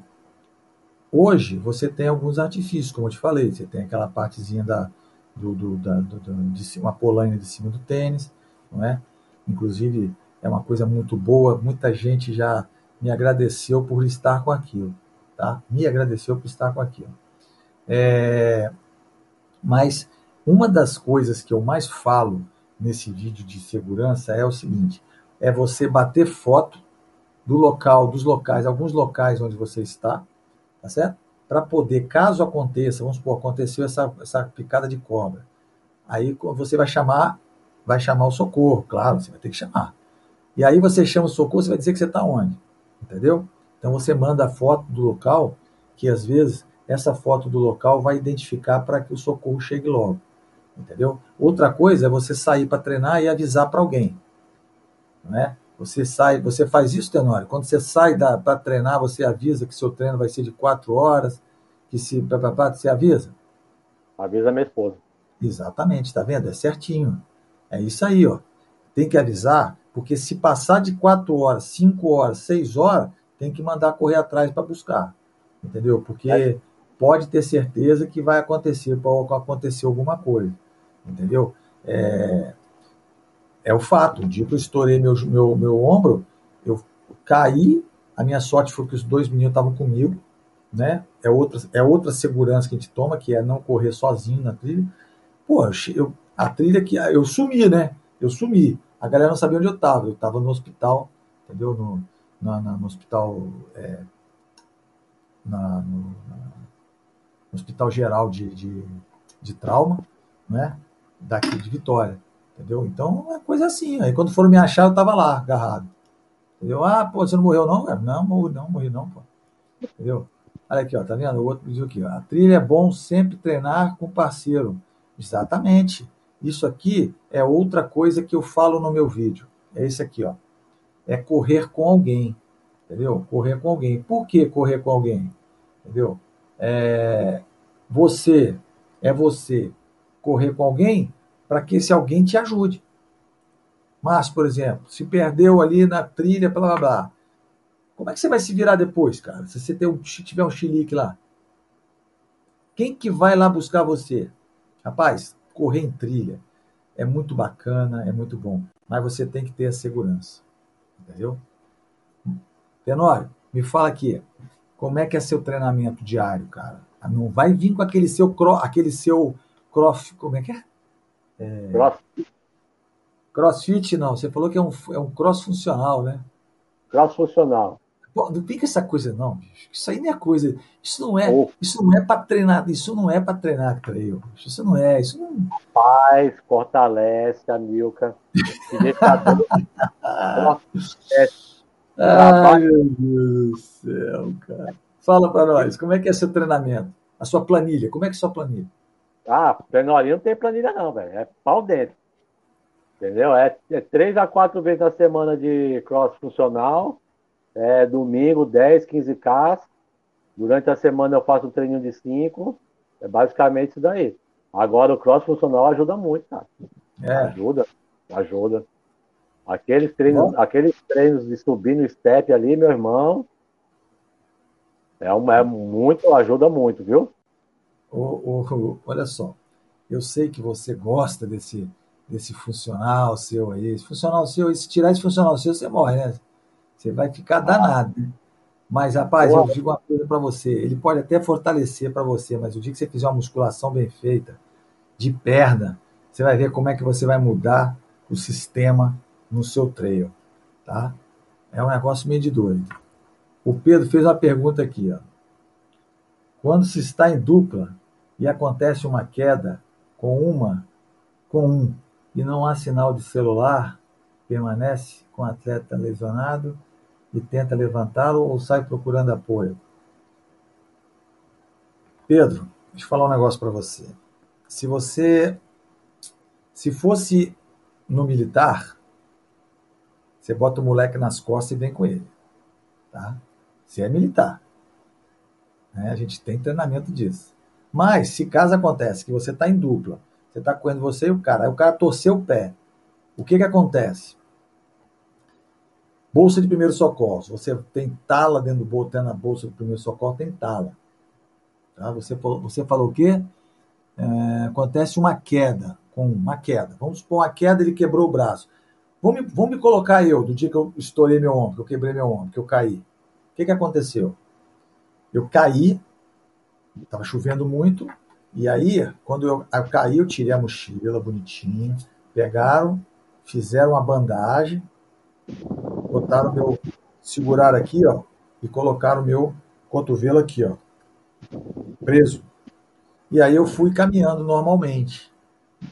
hoje você tem alguns artifícios, como eu te falei, você tem aquela partezinha da, do, do, da, do, de uma polaina de cima do tênis, não é? Inclusive é uma coisa muito boa, muita gente já me agradeceu por estar com aquilo, tá? Me agradeceu por estar com aquilo. É, mas uma das coisas que eu mais falo nesse vídeo de segurança é o seguinte: é você bater foto do local, dos locais, alguns locais onde você está, tá certo? Para poder, caso aconteça, vamos supor, aconteceu essa, essa picada de cobra, aí você vai chamar, vai chamar o socorro, claro, você vai ter que chamar. E aí você chama o socorro, você vai dizer que você está onde, entendeu? Então você manda a foto do local, que às vezes essa foto do local vai identificar para que o socorro chegue logo entendeu? Outra coisa é você sair para treinar e avisar para alguém, não é? Você sai, você faz isso, Tenório? Quando você sai para treinar, você avisa que seu treino vai ser de quatro horas, que se papapá, você avisa? Avisa minha esposa. Exatamente, tá vendo? É certinho. É isso aí, ó. Tem que avisar, porque se passar de quatro horas, cinco horas, seis horas, tem que mandar correr atrás para buscar, entendeu? Porque é. pode ter certeza que vai acontecer, pode acontecer alguma coisa entendeu? É, é o fato. O dia que eu estourei meu, meu, meu ombro, eu caí, a minha sorte foi que os dois meninos estavam comigo, né? É outra, é outra segurança que a gente toma, que é não correr sozinho na trilha. Pô, eu, a trilha que eu sumi, né? Eu sumi. A galera não sabia onde eu estava. Eu estava no hospital, entendeu? No, na, na, no hospital. É, na, no, no, hospital geral de, de, de trauma, né? daqui de Vitória. Entendeu? Então é coisa assim. Aí quando foram me achar, eu tava lá, agarrado. Entendeu? Ah, pô, você não morreu não, cara? Não, morri não, morri não, pô. Entendeu? Olha aqui, ó, tá vendo? O outro diz aqui, ó. A trilha é bom sempre treinar com parceiro. Exatamente. Isso aqui é outra coisa que eu falo no meu vídeo. É isso aqui, ó. É correr com alguém. entendeu? Correr com alguém. Por que correr com alguém? Entendeu? É, você é você correr com alguém para que esse alguém te ajude. Mas, por exemplo, se perdeu ali na trilha, blá blá blá. Como é que você vai se virar depois, cara? Se você um, tiver um chilique lá. Quem que vai lá buscar você? Rapaz, correr em trilha é muito bacana, é muito bom. Mas você tem que ter a segurança. Entendeu? Tenório, me fala aqui. Como é que é seu treinamento diário, cara? Não vai vir com aquele seu aquele seu cross, como é que é? é... Crossfit. Crossfit não, você falou que é um, é um cross funcional, né? Cross funcional. Não fica essa coisa não, bicho. Isso aí não é coisa. Isso não é, oh. isso não é para treinar, isso não é para treinar trail. Isso não é, isso não. Paz, fortalece a Milka. <laughs> Ai, meu Deus do céu, cara. Fala para nós, como é que é seu treinamento? A sua planilha, como é que é sua planilha? Ah, treinoria não tem planilha não, velho. É pau dentro. Entendeu? É, é três a quatro vezes na semana de cross funcional é, domingo, 10, 15K. Durante a semana eu faço um treininho de 5. É basicamente isso daí. Agora o cross funcional ajuda muito, cara. É. Ajuda, ajuda. Aqueles treinos, aqueles treinos de subir no step ali, meu irmão, é, uma, é muito, ajuda muito, viu? olha só, eu sei que você gosta desse, desse funcional seu aí. Esse funcional seu, se tirar esse funcional seu, você morre, né? Você vai ficar danado. Mas, rapaz, eu digo uma coisa para você: ele pode até fortalecer para você, mas o dia que você fizer uma musculação bem feita, de perna, você vai ver como é que você vai mudar o sistema no seu treino. Tá? É um negócio meio de doido. O Pedro fez uma pergunta aqui. Ó. Quando se está em dupla e acontece uma queda com uma, com um, e não há sinal de celular, permanece com o atleta lesionado e tenta levantá-lo ou sai procurando apoio? Pedro, deixa eu falar um negócio para você. Se você se fosse no militar, você bota o moleque nas costas e vem com ele, tá? Você é militar. Né? A gente tem treinamento disso. Mas, se caso acontece que você está em dupla, você está correndo você e o cara, aí o cara torceu o pé, o que que acontece? Bolsa de primeiro socorro. Você tem tala dentro do bolso, tem na bolsa de primeiro socorro, tem tala. Tá? Você, você falou o quê? É, acontece uma queda, com uma queda. Vamos supor uma queda, ele quebrou o braço. Vamos me, vamos me colocar eu, do dia que eu estourei meu ombro, que eu quebrei meu ombro, que eu caí. O que, que aconteceu? Eu caí, estava chovendo muito, e aí, quando eu, eu caí, eu tirei a mochila bonitinha, pegaram, fizeram uma bandagem, botaram meu. Seguraram aqui, ó, e colocaram meu cotovelo aqui, ó, preso. E aí eu fui caminhando normalmente,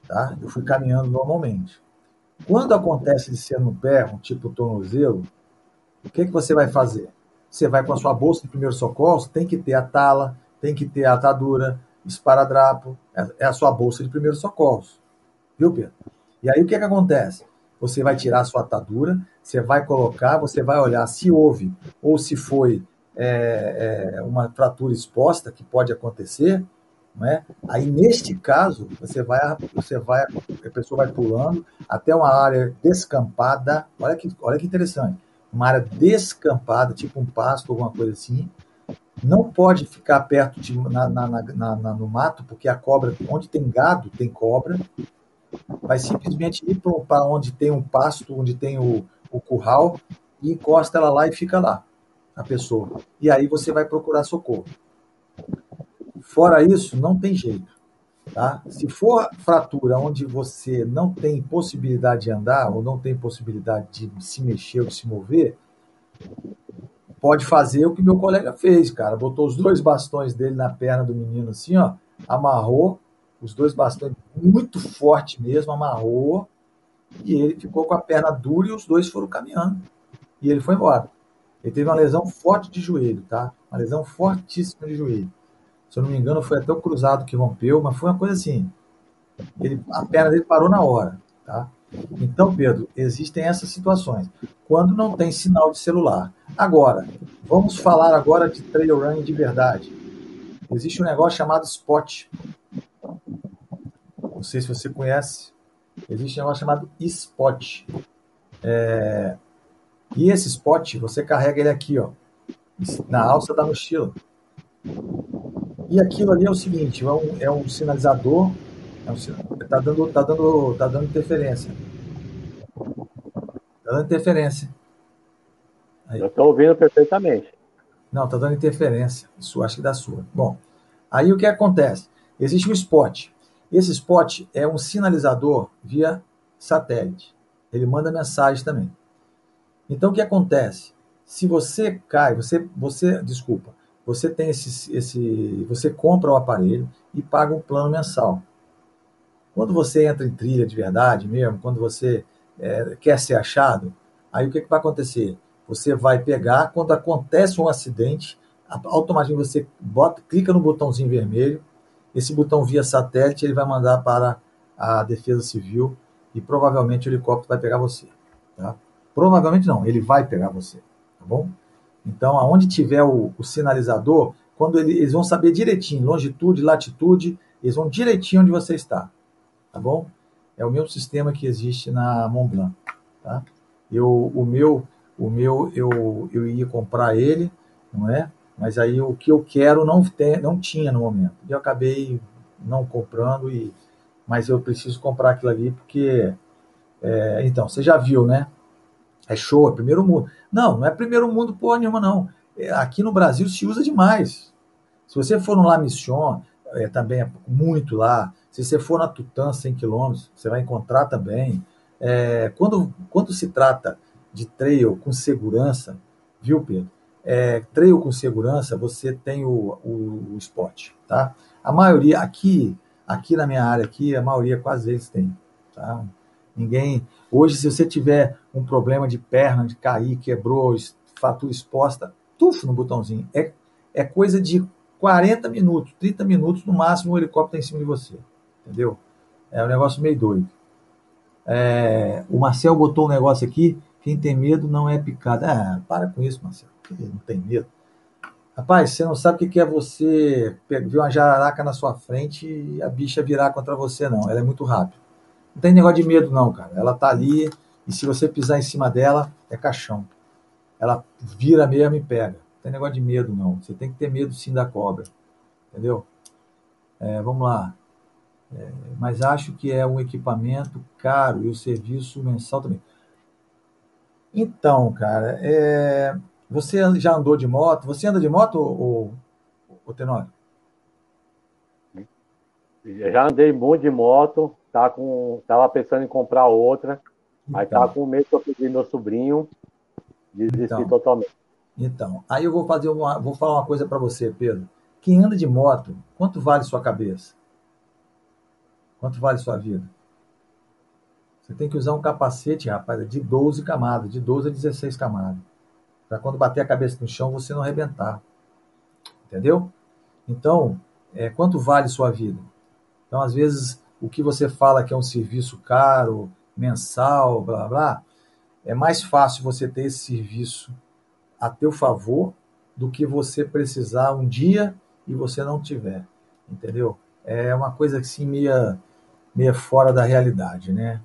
tá? Eu fui caminhando normalmente. Quando acontece de ser no pé, um tipo tornozelo, o que, que você vai fazer? Você vai com a sua bolsa de primeiro socorro, tem que ter a tala, tem que ter a atadura, esparadrapo, é, é a sua bolsa de primeiro socorro. Viu, Pedro? E aí o que, que acontece? Você vai tirar a sua atadura, você vai colocar, você vai olhar se houve ou se foi é, é, uma fratura exposta, que pode acontecer, não é? Aí, neste caso, você vai, você vai, a pessoa vai pulando até uma área descampada. Olha que, olha que interessante. Uma área descampada, tipo um pasto, alguma coisa assim. Não pode ficar perto de, na, na, na, no mato, porque a cobra, onde tem gado, tem cobra. Vai simplesmente ir para onde tem um pasto, onde tem o, o curral e encosta ela lá e fica lá, a pessoa. E aí você vai procurar socorro. Fora isso, não tem jeito. Tá? Se for fratura onde você não tem possibilidade de andar ou não tem possibilidade de se mexer ou de se mover, pode fazer o que meu colega fez, cara. Botou os dois bastões dele na perna do menino assim, ó, amarrou os dois bastões muito forte mesmo, amarrou e ele ficou com a perna dura e os dois foram caminhando. E ele foi embora. Ele teve uma lesão forte de joelho, tá? Uma lesão fortíssima de joelho. Se eu não me engano, foi até o cruzado que rompeu, mas foi uma coisa assim. Ele, a perna dele parou na hora, tá? Então, Pedro, existem essas situações. Quando não tem sinal de celular. Agora, vamos falar agora de trail running de verdade. Existe um negócio chamado Spot. Não sei se você conhece. Existe um negócio chamado Spot. É... E esse Spot, você carrega ele aqui, ó, na alça da mochila. E aquilo ali é o seguinte, é um, é um sinalizador, é um, tá, dando, tá, dando, tá dando interferência. Tá dando interferência. Aí. Eu estou ouvindo perfeitamente. Não, tá dando interferência. Isso acho que da sua. Bom, aí o que acontece? Existe um spot. Esse spot é um sinalizador via satélite. Ele manda mensagem também. Então o que acontece? Se você cai, você, você, desculpa, você tem esse, esse, você compra o aparelho e paga um plano mensal. Quando você entra em trilha de verdade mesmo, quando você é, quer ser achado, aí o que, que vai acontecer? Você vai pegar, quando acontece um acidente, automaticamente você bota, clica no botãozinho vermelho, esse botão via satélite ele vai mandar para a Defesa Civil e provavelmente o helicóptero vai pegar você. Tá? Provavelmente não, ele vai pegar você, tá bom? Então, aonde tiver o, o sinalizador, quando ele, eles vão saber direitinho, longitude, latitude, eles vão direitinho onde você está, tá bom? É o mesmo sistema que existe na Mont Blanc, tá? Eu, o meu, o meu, eu, eu ia comprar ele, não é? Mas aí o que eu quero não, tem, não tinha no momento. E eu acabei não comprando, e, mas eu preciso comprar aquilo ali porque. É, então, você já viu, né? É show, é primeiro mundo. Não, não é primeiro mundo porra nenhuma, não. É, aqui no Brasil se usa demais. Se você for no La Mission, é, também é muito lá. Se você for na Tutã, 100 quilômetros, você vai encontrar também. É, quando, quando se trata de trail com segurança, viu, Pedro? É, com segurança, você tem o, o, o spot, tá? A maioria, aqui, aqui na minha área, aqui, a maioria quase eles tem, tá? Ninguém. Hoje, se você tiver um problema de perna, de cair, quebrou, fatura exposta, tufo no botãozinho. É, é coisa de 40 minutos, 30 minutos, no máximo, o helicóptero tá em cima de você. Entendeu? É um negócio meio doido. É, o Marcel botou um negócio aqui. Quem tem medo não é picado. Ah, para com isso, Marcel. Não tem medo. Rapaz, você não sabe o que é você ver uma jararaca na sua frente e a bicha virar contra você, não. Ela é muito rápida. Não tem negócio de medo, não, cara. Ela tá ali e se você pisar em cima dela, é caixão. Ela vira mesmo e pega. Não tem negócio de medo, não. Você tem que ter medo sim da cobra. Entendeu? É, vamos lá. É, mas acho que é um equipamento caro e o serviço mensal também. Então, cara, é, você já andou de moto? Você anda de moto, ou, ou Tenório? Já andei muito de moto, tá com, tava pensando em comprar outra, então. aí tava com medo que eu pedi meu sobrinho, desisti então, totalmente. Então, aí eu vou fazer uma, vou falar uma coisa para você, Pedro. Quem anda de moto, quanto vale sua cabeça? Quanto vale sua vida? Você tem que usar um capacete, rapaz, de 12 camadas, de 12 a 16 camadas. Para quando bater a cabeça no chão, você não arrebentar. Entendeu? Então, é, quanto vale sua vida? Então, às vezes, o que você fala que é um serviço caro, mensal, blá blá, é mais fácil você ter esse serviço a teu favor do que você precisar um dia e você não tiver. Entendeu? É uma coisa assim meia, meia fora da realidade, né?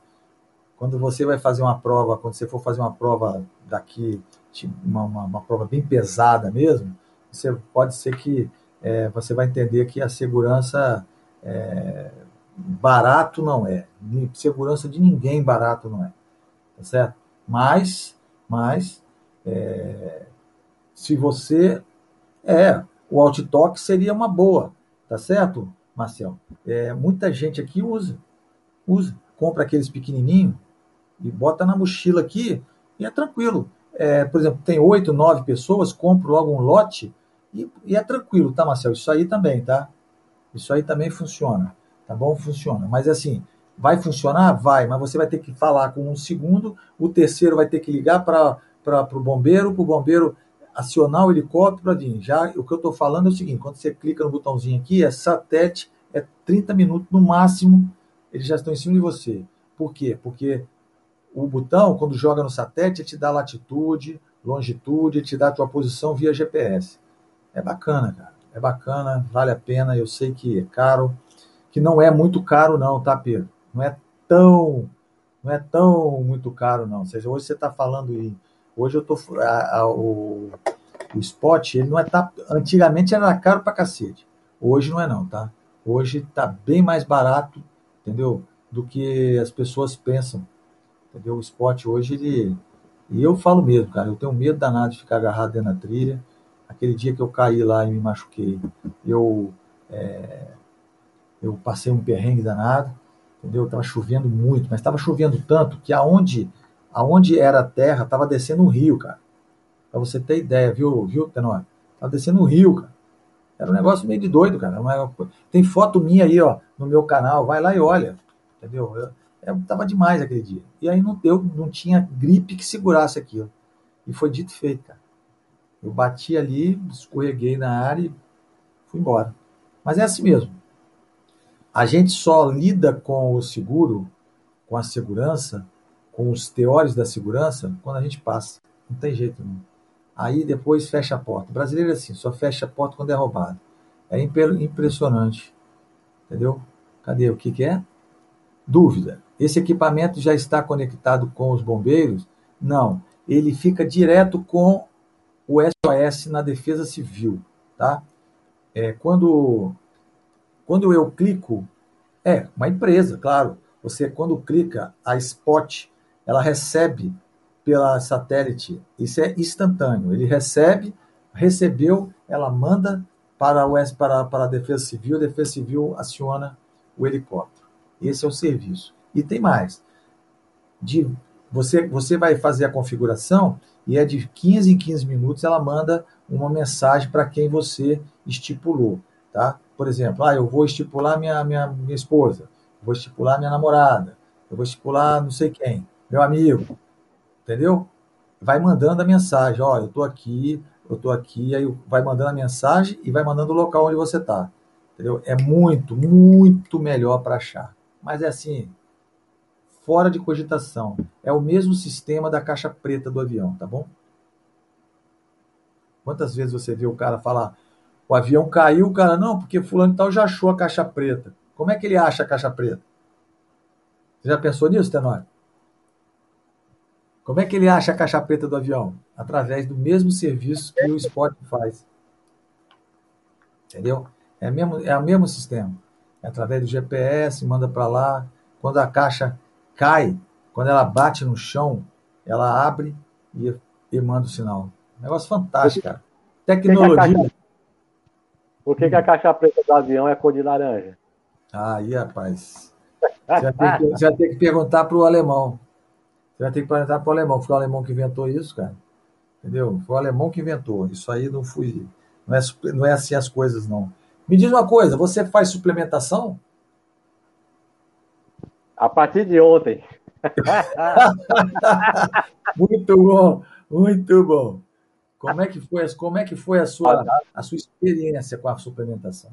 Quando você vai fazer uma prova, quando você for fazer uma prova daqui, uma, uma, uma prova bem pesada mesmo, você pode ser que é, você vai entender que a segurança é, barato não é. Segurança de ninguém barato não é. Tá certo? Mas, mas é, se você é, o Altitalk seria uma boa, tá certo, Marcel? É, muita gente aqui usa, usa, compra aqueles pequenininhos e bota na mochila aqui e é tranquilo. É, por exemplo, tem oito, nove pessoas, compro logo um lote e, e, é tranquilo, tá, Marcelo? Isso aí também, tá? Isso aí também funciona, tá bom? Funciona. Mas assim, vai funcionar? Vai, mas você vai ter que falar com um segundo, o terceiro vai ter que ligar para o bombeiro, para o bombeiro acionar o helicóptero vir. Já o que eu estou falando é o seguinte: quando você clica no botãozinho aqui, é satélite, é 30 minutos no máximo, eles já estão em cima de você. Por quê? Porque o botão, quando joga no satélite, ele te dá latitude, longitude, ele te dá a tua posição via GPS. É bacana, cara. É bacana, vale a pena. Eu sei que é caro, que não é muito caro, não, tá, Pedro? Não é tão, não é tão muito caro, não. Ou seja, hoje você está falando em. Hoje eu tô. A, a, o, o spot, ele não é. Tá, antigamente era caro pra cacete. Hoje não é, não, tá? Hoje tá bem mais barato, entendeu? Do que as pessoas pensam. Entendeu? O spot hoje, ele. E eu falo mesmo, cara, eu tenho medo danado de ficar agarrado dentro da trilha. Aquele dia que eu caí lá e me machuquei, eu. É, eu passei um perrengue danado, entendeu? Estava chovendo muito, mas estava chovendo tanto que aonde, aonde era a terra, estava descendo um rio, cara. Para você ter ideia, viu, viu, Tenor? Estava descendo um rio, cara. Era um negócio meio de doido, cara. Tem foto minha aí, ó, no meu canal. Vai lá e olha, entendeu? Eu, eu é, tava demais aquele dia. E aí não deu, não tinha gripe que segurasse aquilo. E foi dito e feito, cara. Eu bati ali, escorreguei na área e fui embora. Mas é assim mesmo. A gente só lida com o seguro, com a segurança, com os teóricos da segurança, quando a gente passa. Não tem jeito. Aí depois fecha a porta. O brasileiro é assim, só fecha a porta quando é roubado. É impressionante. Entendeu? Cadê? O que, que é? Dúvida. Esse equipamento já está conectado com os bombeiros? Não. Ele fica direto com o SOS na Defesa Civil. Tá? É, quando, quando eu clico, é uma empresa, claro. Você, quando clica, a Spot, ela recebe pela satélite, isso é instantâneo. Ele recebe, recebeu, ela manda para, o, para, para a Defesa Civil, a Defesa Civil aciona o helicóptero. Esse é o serviço. E tem mais. De, você, você vai fazer a configuração e é de 15 em 15 minutos ela manda uma mensagem para quem você estipulou. Tá? Por exemplo, ah, eu vou estipular minha, minha, minha esposa, vou estipular minha namorada, eu vou estipular não sei quem, meu amigo, entendeu? Vai mandando a mensagem, ó, eu tô aqui, eu tô aqui, aí vai mandando a mensagem e vai mandando o local onde você tá, entendeu? É muito, muito melhor para achar. Mas é assim, fora de cogitação. É o mesmo sistema da caixa preta do avião, tá bom? Quantas vezes você vê o cara falar, o avião caiu, o cara, não, porque fulano tal já achou a caixa preta. Como é que ele acha a caixa preta? Você já pensou nisso, Tenório? Como é que ele acha a caixa preta do avião? Através do mesmo serviço que o Spot faz. Entendeu? É, mesmo, é o mesmo sistema. É através do GPS, manda para lá. Quando a caixa cai, quando ela bate no chão, ela abre e, e manda o sinal. Negócio fantástico, cara. Tecnologia. Por que, que a caixa preta do avião é cor de laranja? Aí, rapaz. Você vai ter que, você vai ter que perguntar para o alemão. Você vai ter que perguntar para o alemão. Foi o alemão que inventou isso, cara. Entendeu? Foi o alemão que inventou. Isso aí não fui. Não é, não é assim as coisas, não. Me diz uma coisa, você faz suplementação? A partir de ontem. <laughs> muito bom, muito bom. Como é que foi, como é que foi a, sua, a sua experiência com a suplementação?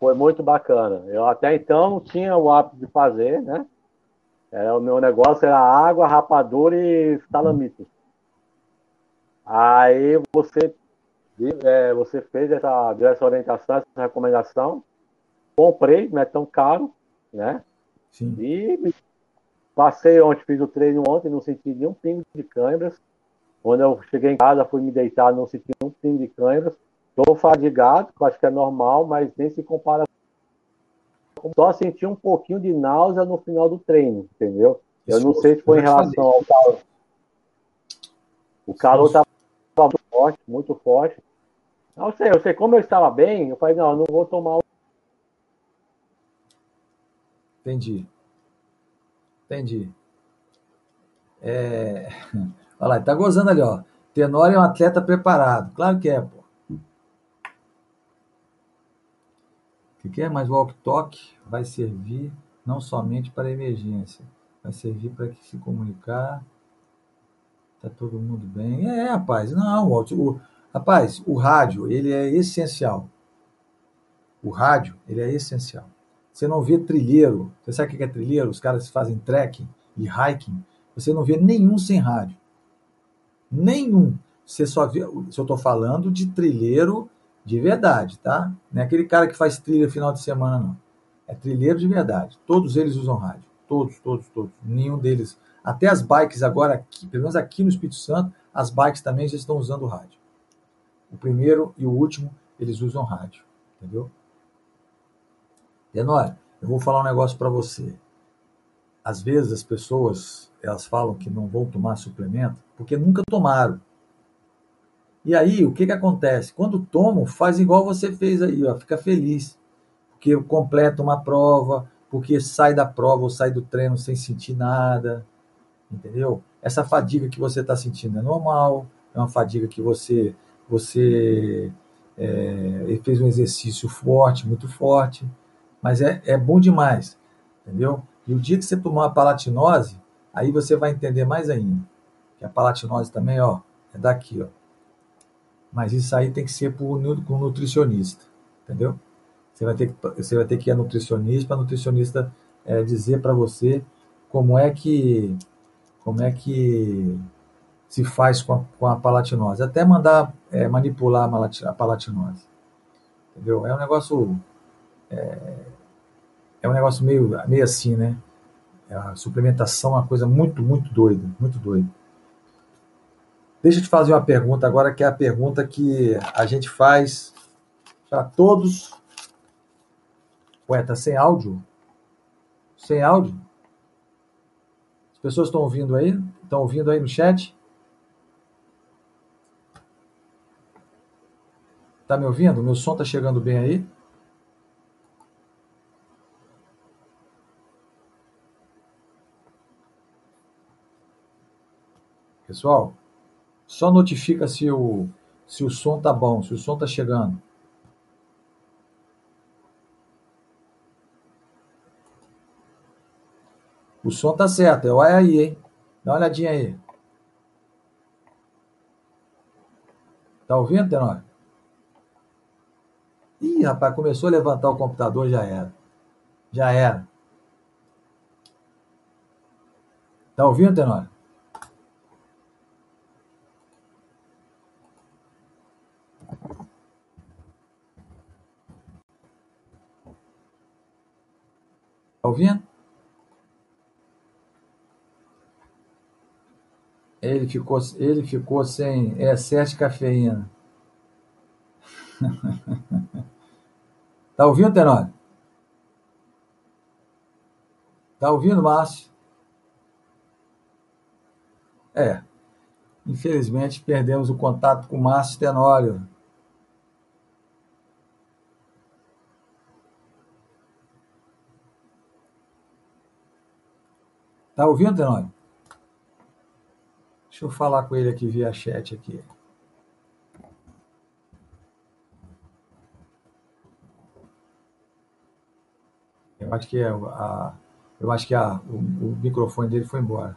Foi muito bacana. Eu até então tinha o hábito de fazer, né? Era, o meu negócio era água, rapadura e talamito. Aí você, é, você fez essa, essa orientação, essa recomendação. Comprei, não é tão caro, né? Sim. E passei ontem, fiz o treino ontem, não senti nenhum pingo de câimbras. Quando eu cheguei em casa, fui me deitar, não senti nenhum pingo de câimbras. Estou fadigado, que acho que é normal, mas nem se compara. Só senti um pouquinho de náusea no final do treino, entendeu? Eu não sei se foi em relação ao calor. O calor estava muito forte, muito forte. Não sei, eu sei como eu estava bem, eu falei, não, eu não vou tomar Entendi. Entendi. É... <laughs> Olha lá, tá gozando ali, ó. Tenório é um atleta preparado. Claro que é, pô. O que, que é? Mas o walk-talk vai servir não somente para emergência, vai servir para se comunicar. Tá todo mundo bem. É, rapaz, não, o, rapaz, o rádio, ele é essencial. O rádio, ele é essencial. Você não vê trilheiro. Você sabe o que é trilheiro? Os caras fazem trekking e hiking. Você não vê nenhum sem rádio. Nenhum. Você só vê. Se eu estou falando de trilheiro de verdade, tá? Não é aquele cara que faz trilha final de semana, não. É trilheiro de verdade. Todos eles usam rádio. Todos, todos, todos. Nenhum deles. Até as bikes agora, aqui, pelo menos aqui no Espírito Santo, as bikes também já estão usando rádio. O primeiro e o último, eles usam rádio. Entendeu? Tenório, eu vou falar um negócio para você. Às vezes as pessoas, elas falam que não vão tomar suplemento porque nunca tomaram. E aí, o que que acontece? Quando tomam, faz igual você fez aí, ó, fica feliz. Porque completa uma prova, porque sai da prova ou sai do treino sem sentir nada. Entendeu? Essa fadiga que você está sentindo é normal, é uma fadiga que você você é, fez um exercício forte, muito forte mas é, é bom demais, entendeu? E o dia que você tomar a palatinose, aí você vai entender mais ainda. Que a palatinose também, ó, é daqui, ó. Mas isso aí tem que ser por, com nutricionista, entendeu? Você vai ter que, você vai ter que ir a nutricionista, para nutricionista é, dizer para você como é que como é que se faz com a, com a palatinose. Até mandar é, manipular a palatinose. Entendeu? É um negócio é, é um negócio meio, meio assim, né? A suplementação é uma coisa muito, muito doida, muito doida. Deixa eu te fazer uma pergunta agora, que é a pergunta que a gente faz para todos. Ué, tá sem áudio? Sem áudio? As pessoas estão ouvindo aí? Estão ouvindo aí no chat? Tá me ouvindo? Meu som tá chegando bem aí? Pessoal, só notifica se o, se o som tá bom, se o som tá chegando. O som tá certo, olha aí, hein? Dá uma olhadinha aí. Tá ouvindo, Tenório? Ih, rapaz, começou a levantar o computador, já era. Já era. Tá ouvindo, Tenório? Ouvindo? Ele ficou, ele ficou sem excesso de cafeína. <laughs> tá ouvindo, Tenório? Tá ouvindo, Márcio? É. Infelizmente, perdemos o contato com o Márcio Tenório. Tá ouvindo, Tenório? Deixa eu falar com ele aqui via chat aqui. Eu acho que é a, eu acho que a, o, o microfone dele foi embora.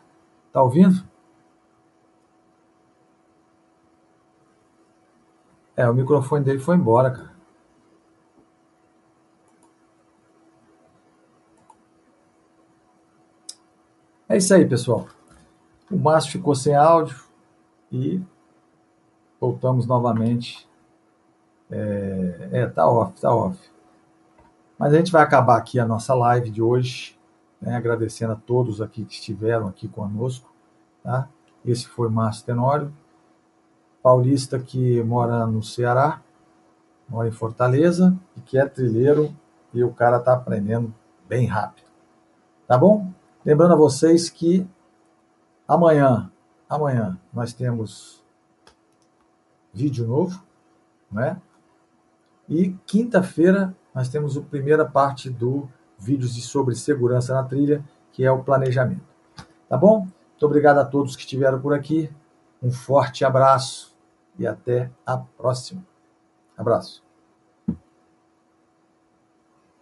Tá ouvindo? É, o microfone dele foi embora, cara. É isso aí, pessoal. O Márcio ficou sem áudio e voltamos novamente. É, é, tá off, tá off. Mas a gente vai acabar aqui a nossa live de hoje, né, agradecendo a todos aqui que estiveram aqui conosco. Tá? Esse foi Márcio Tenório, paulista que mora no Ceará, mora em Fortaleza e que é trilheiro e o cara tá aprendendo bem rápido. Tá bom? Lembrando a vocês que amanhã, amanhã nós temos vídeo novo, né? E quinta-feira nós temos a primeira parte do vídeos de sobre segurança na trilha, que é o planejamento. Tá bom? Muito obrigado a todos que estiveram por aqui. Um forte abraço e até a próxima. Abraço.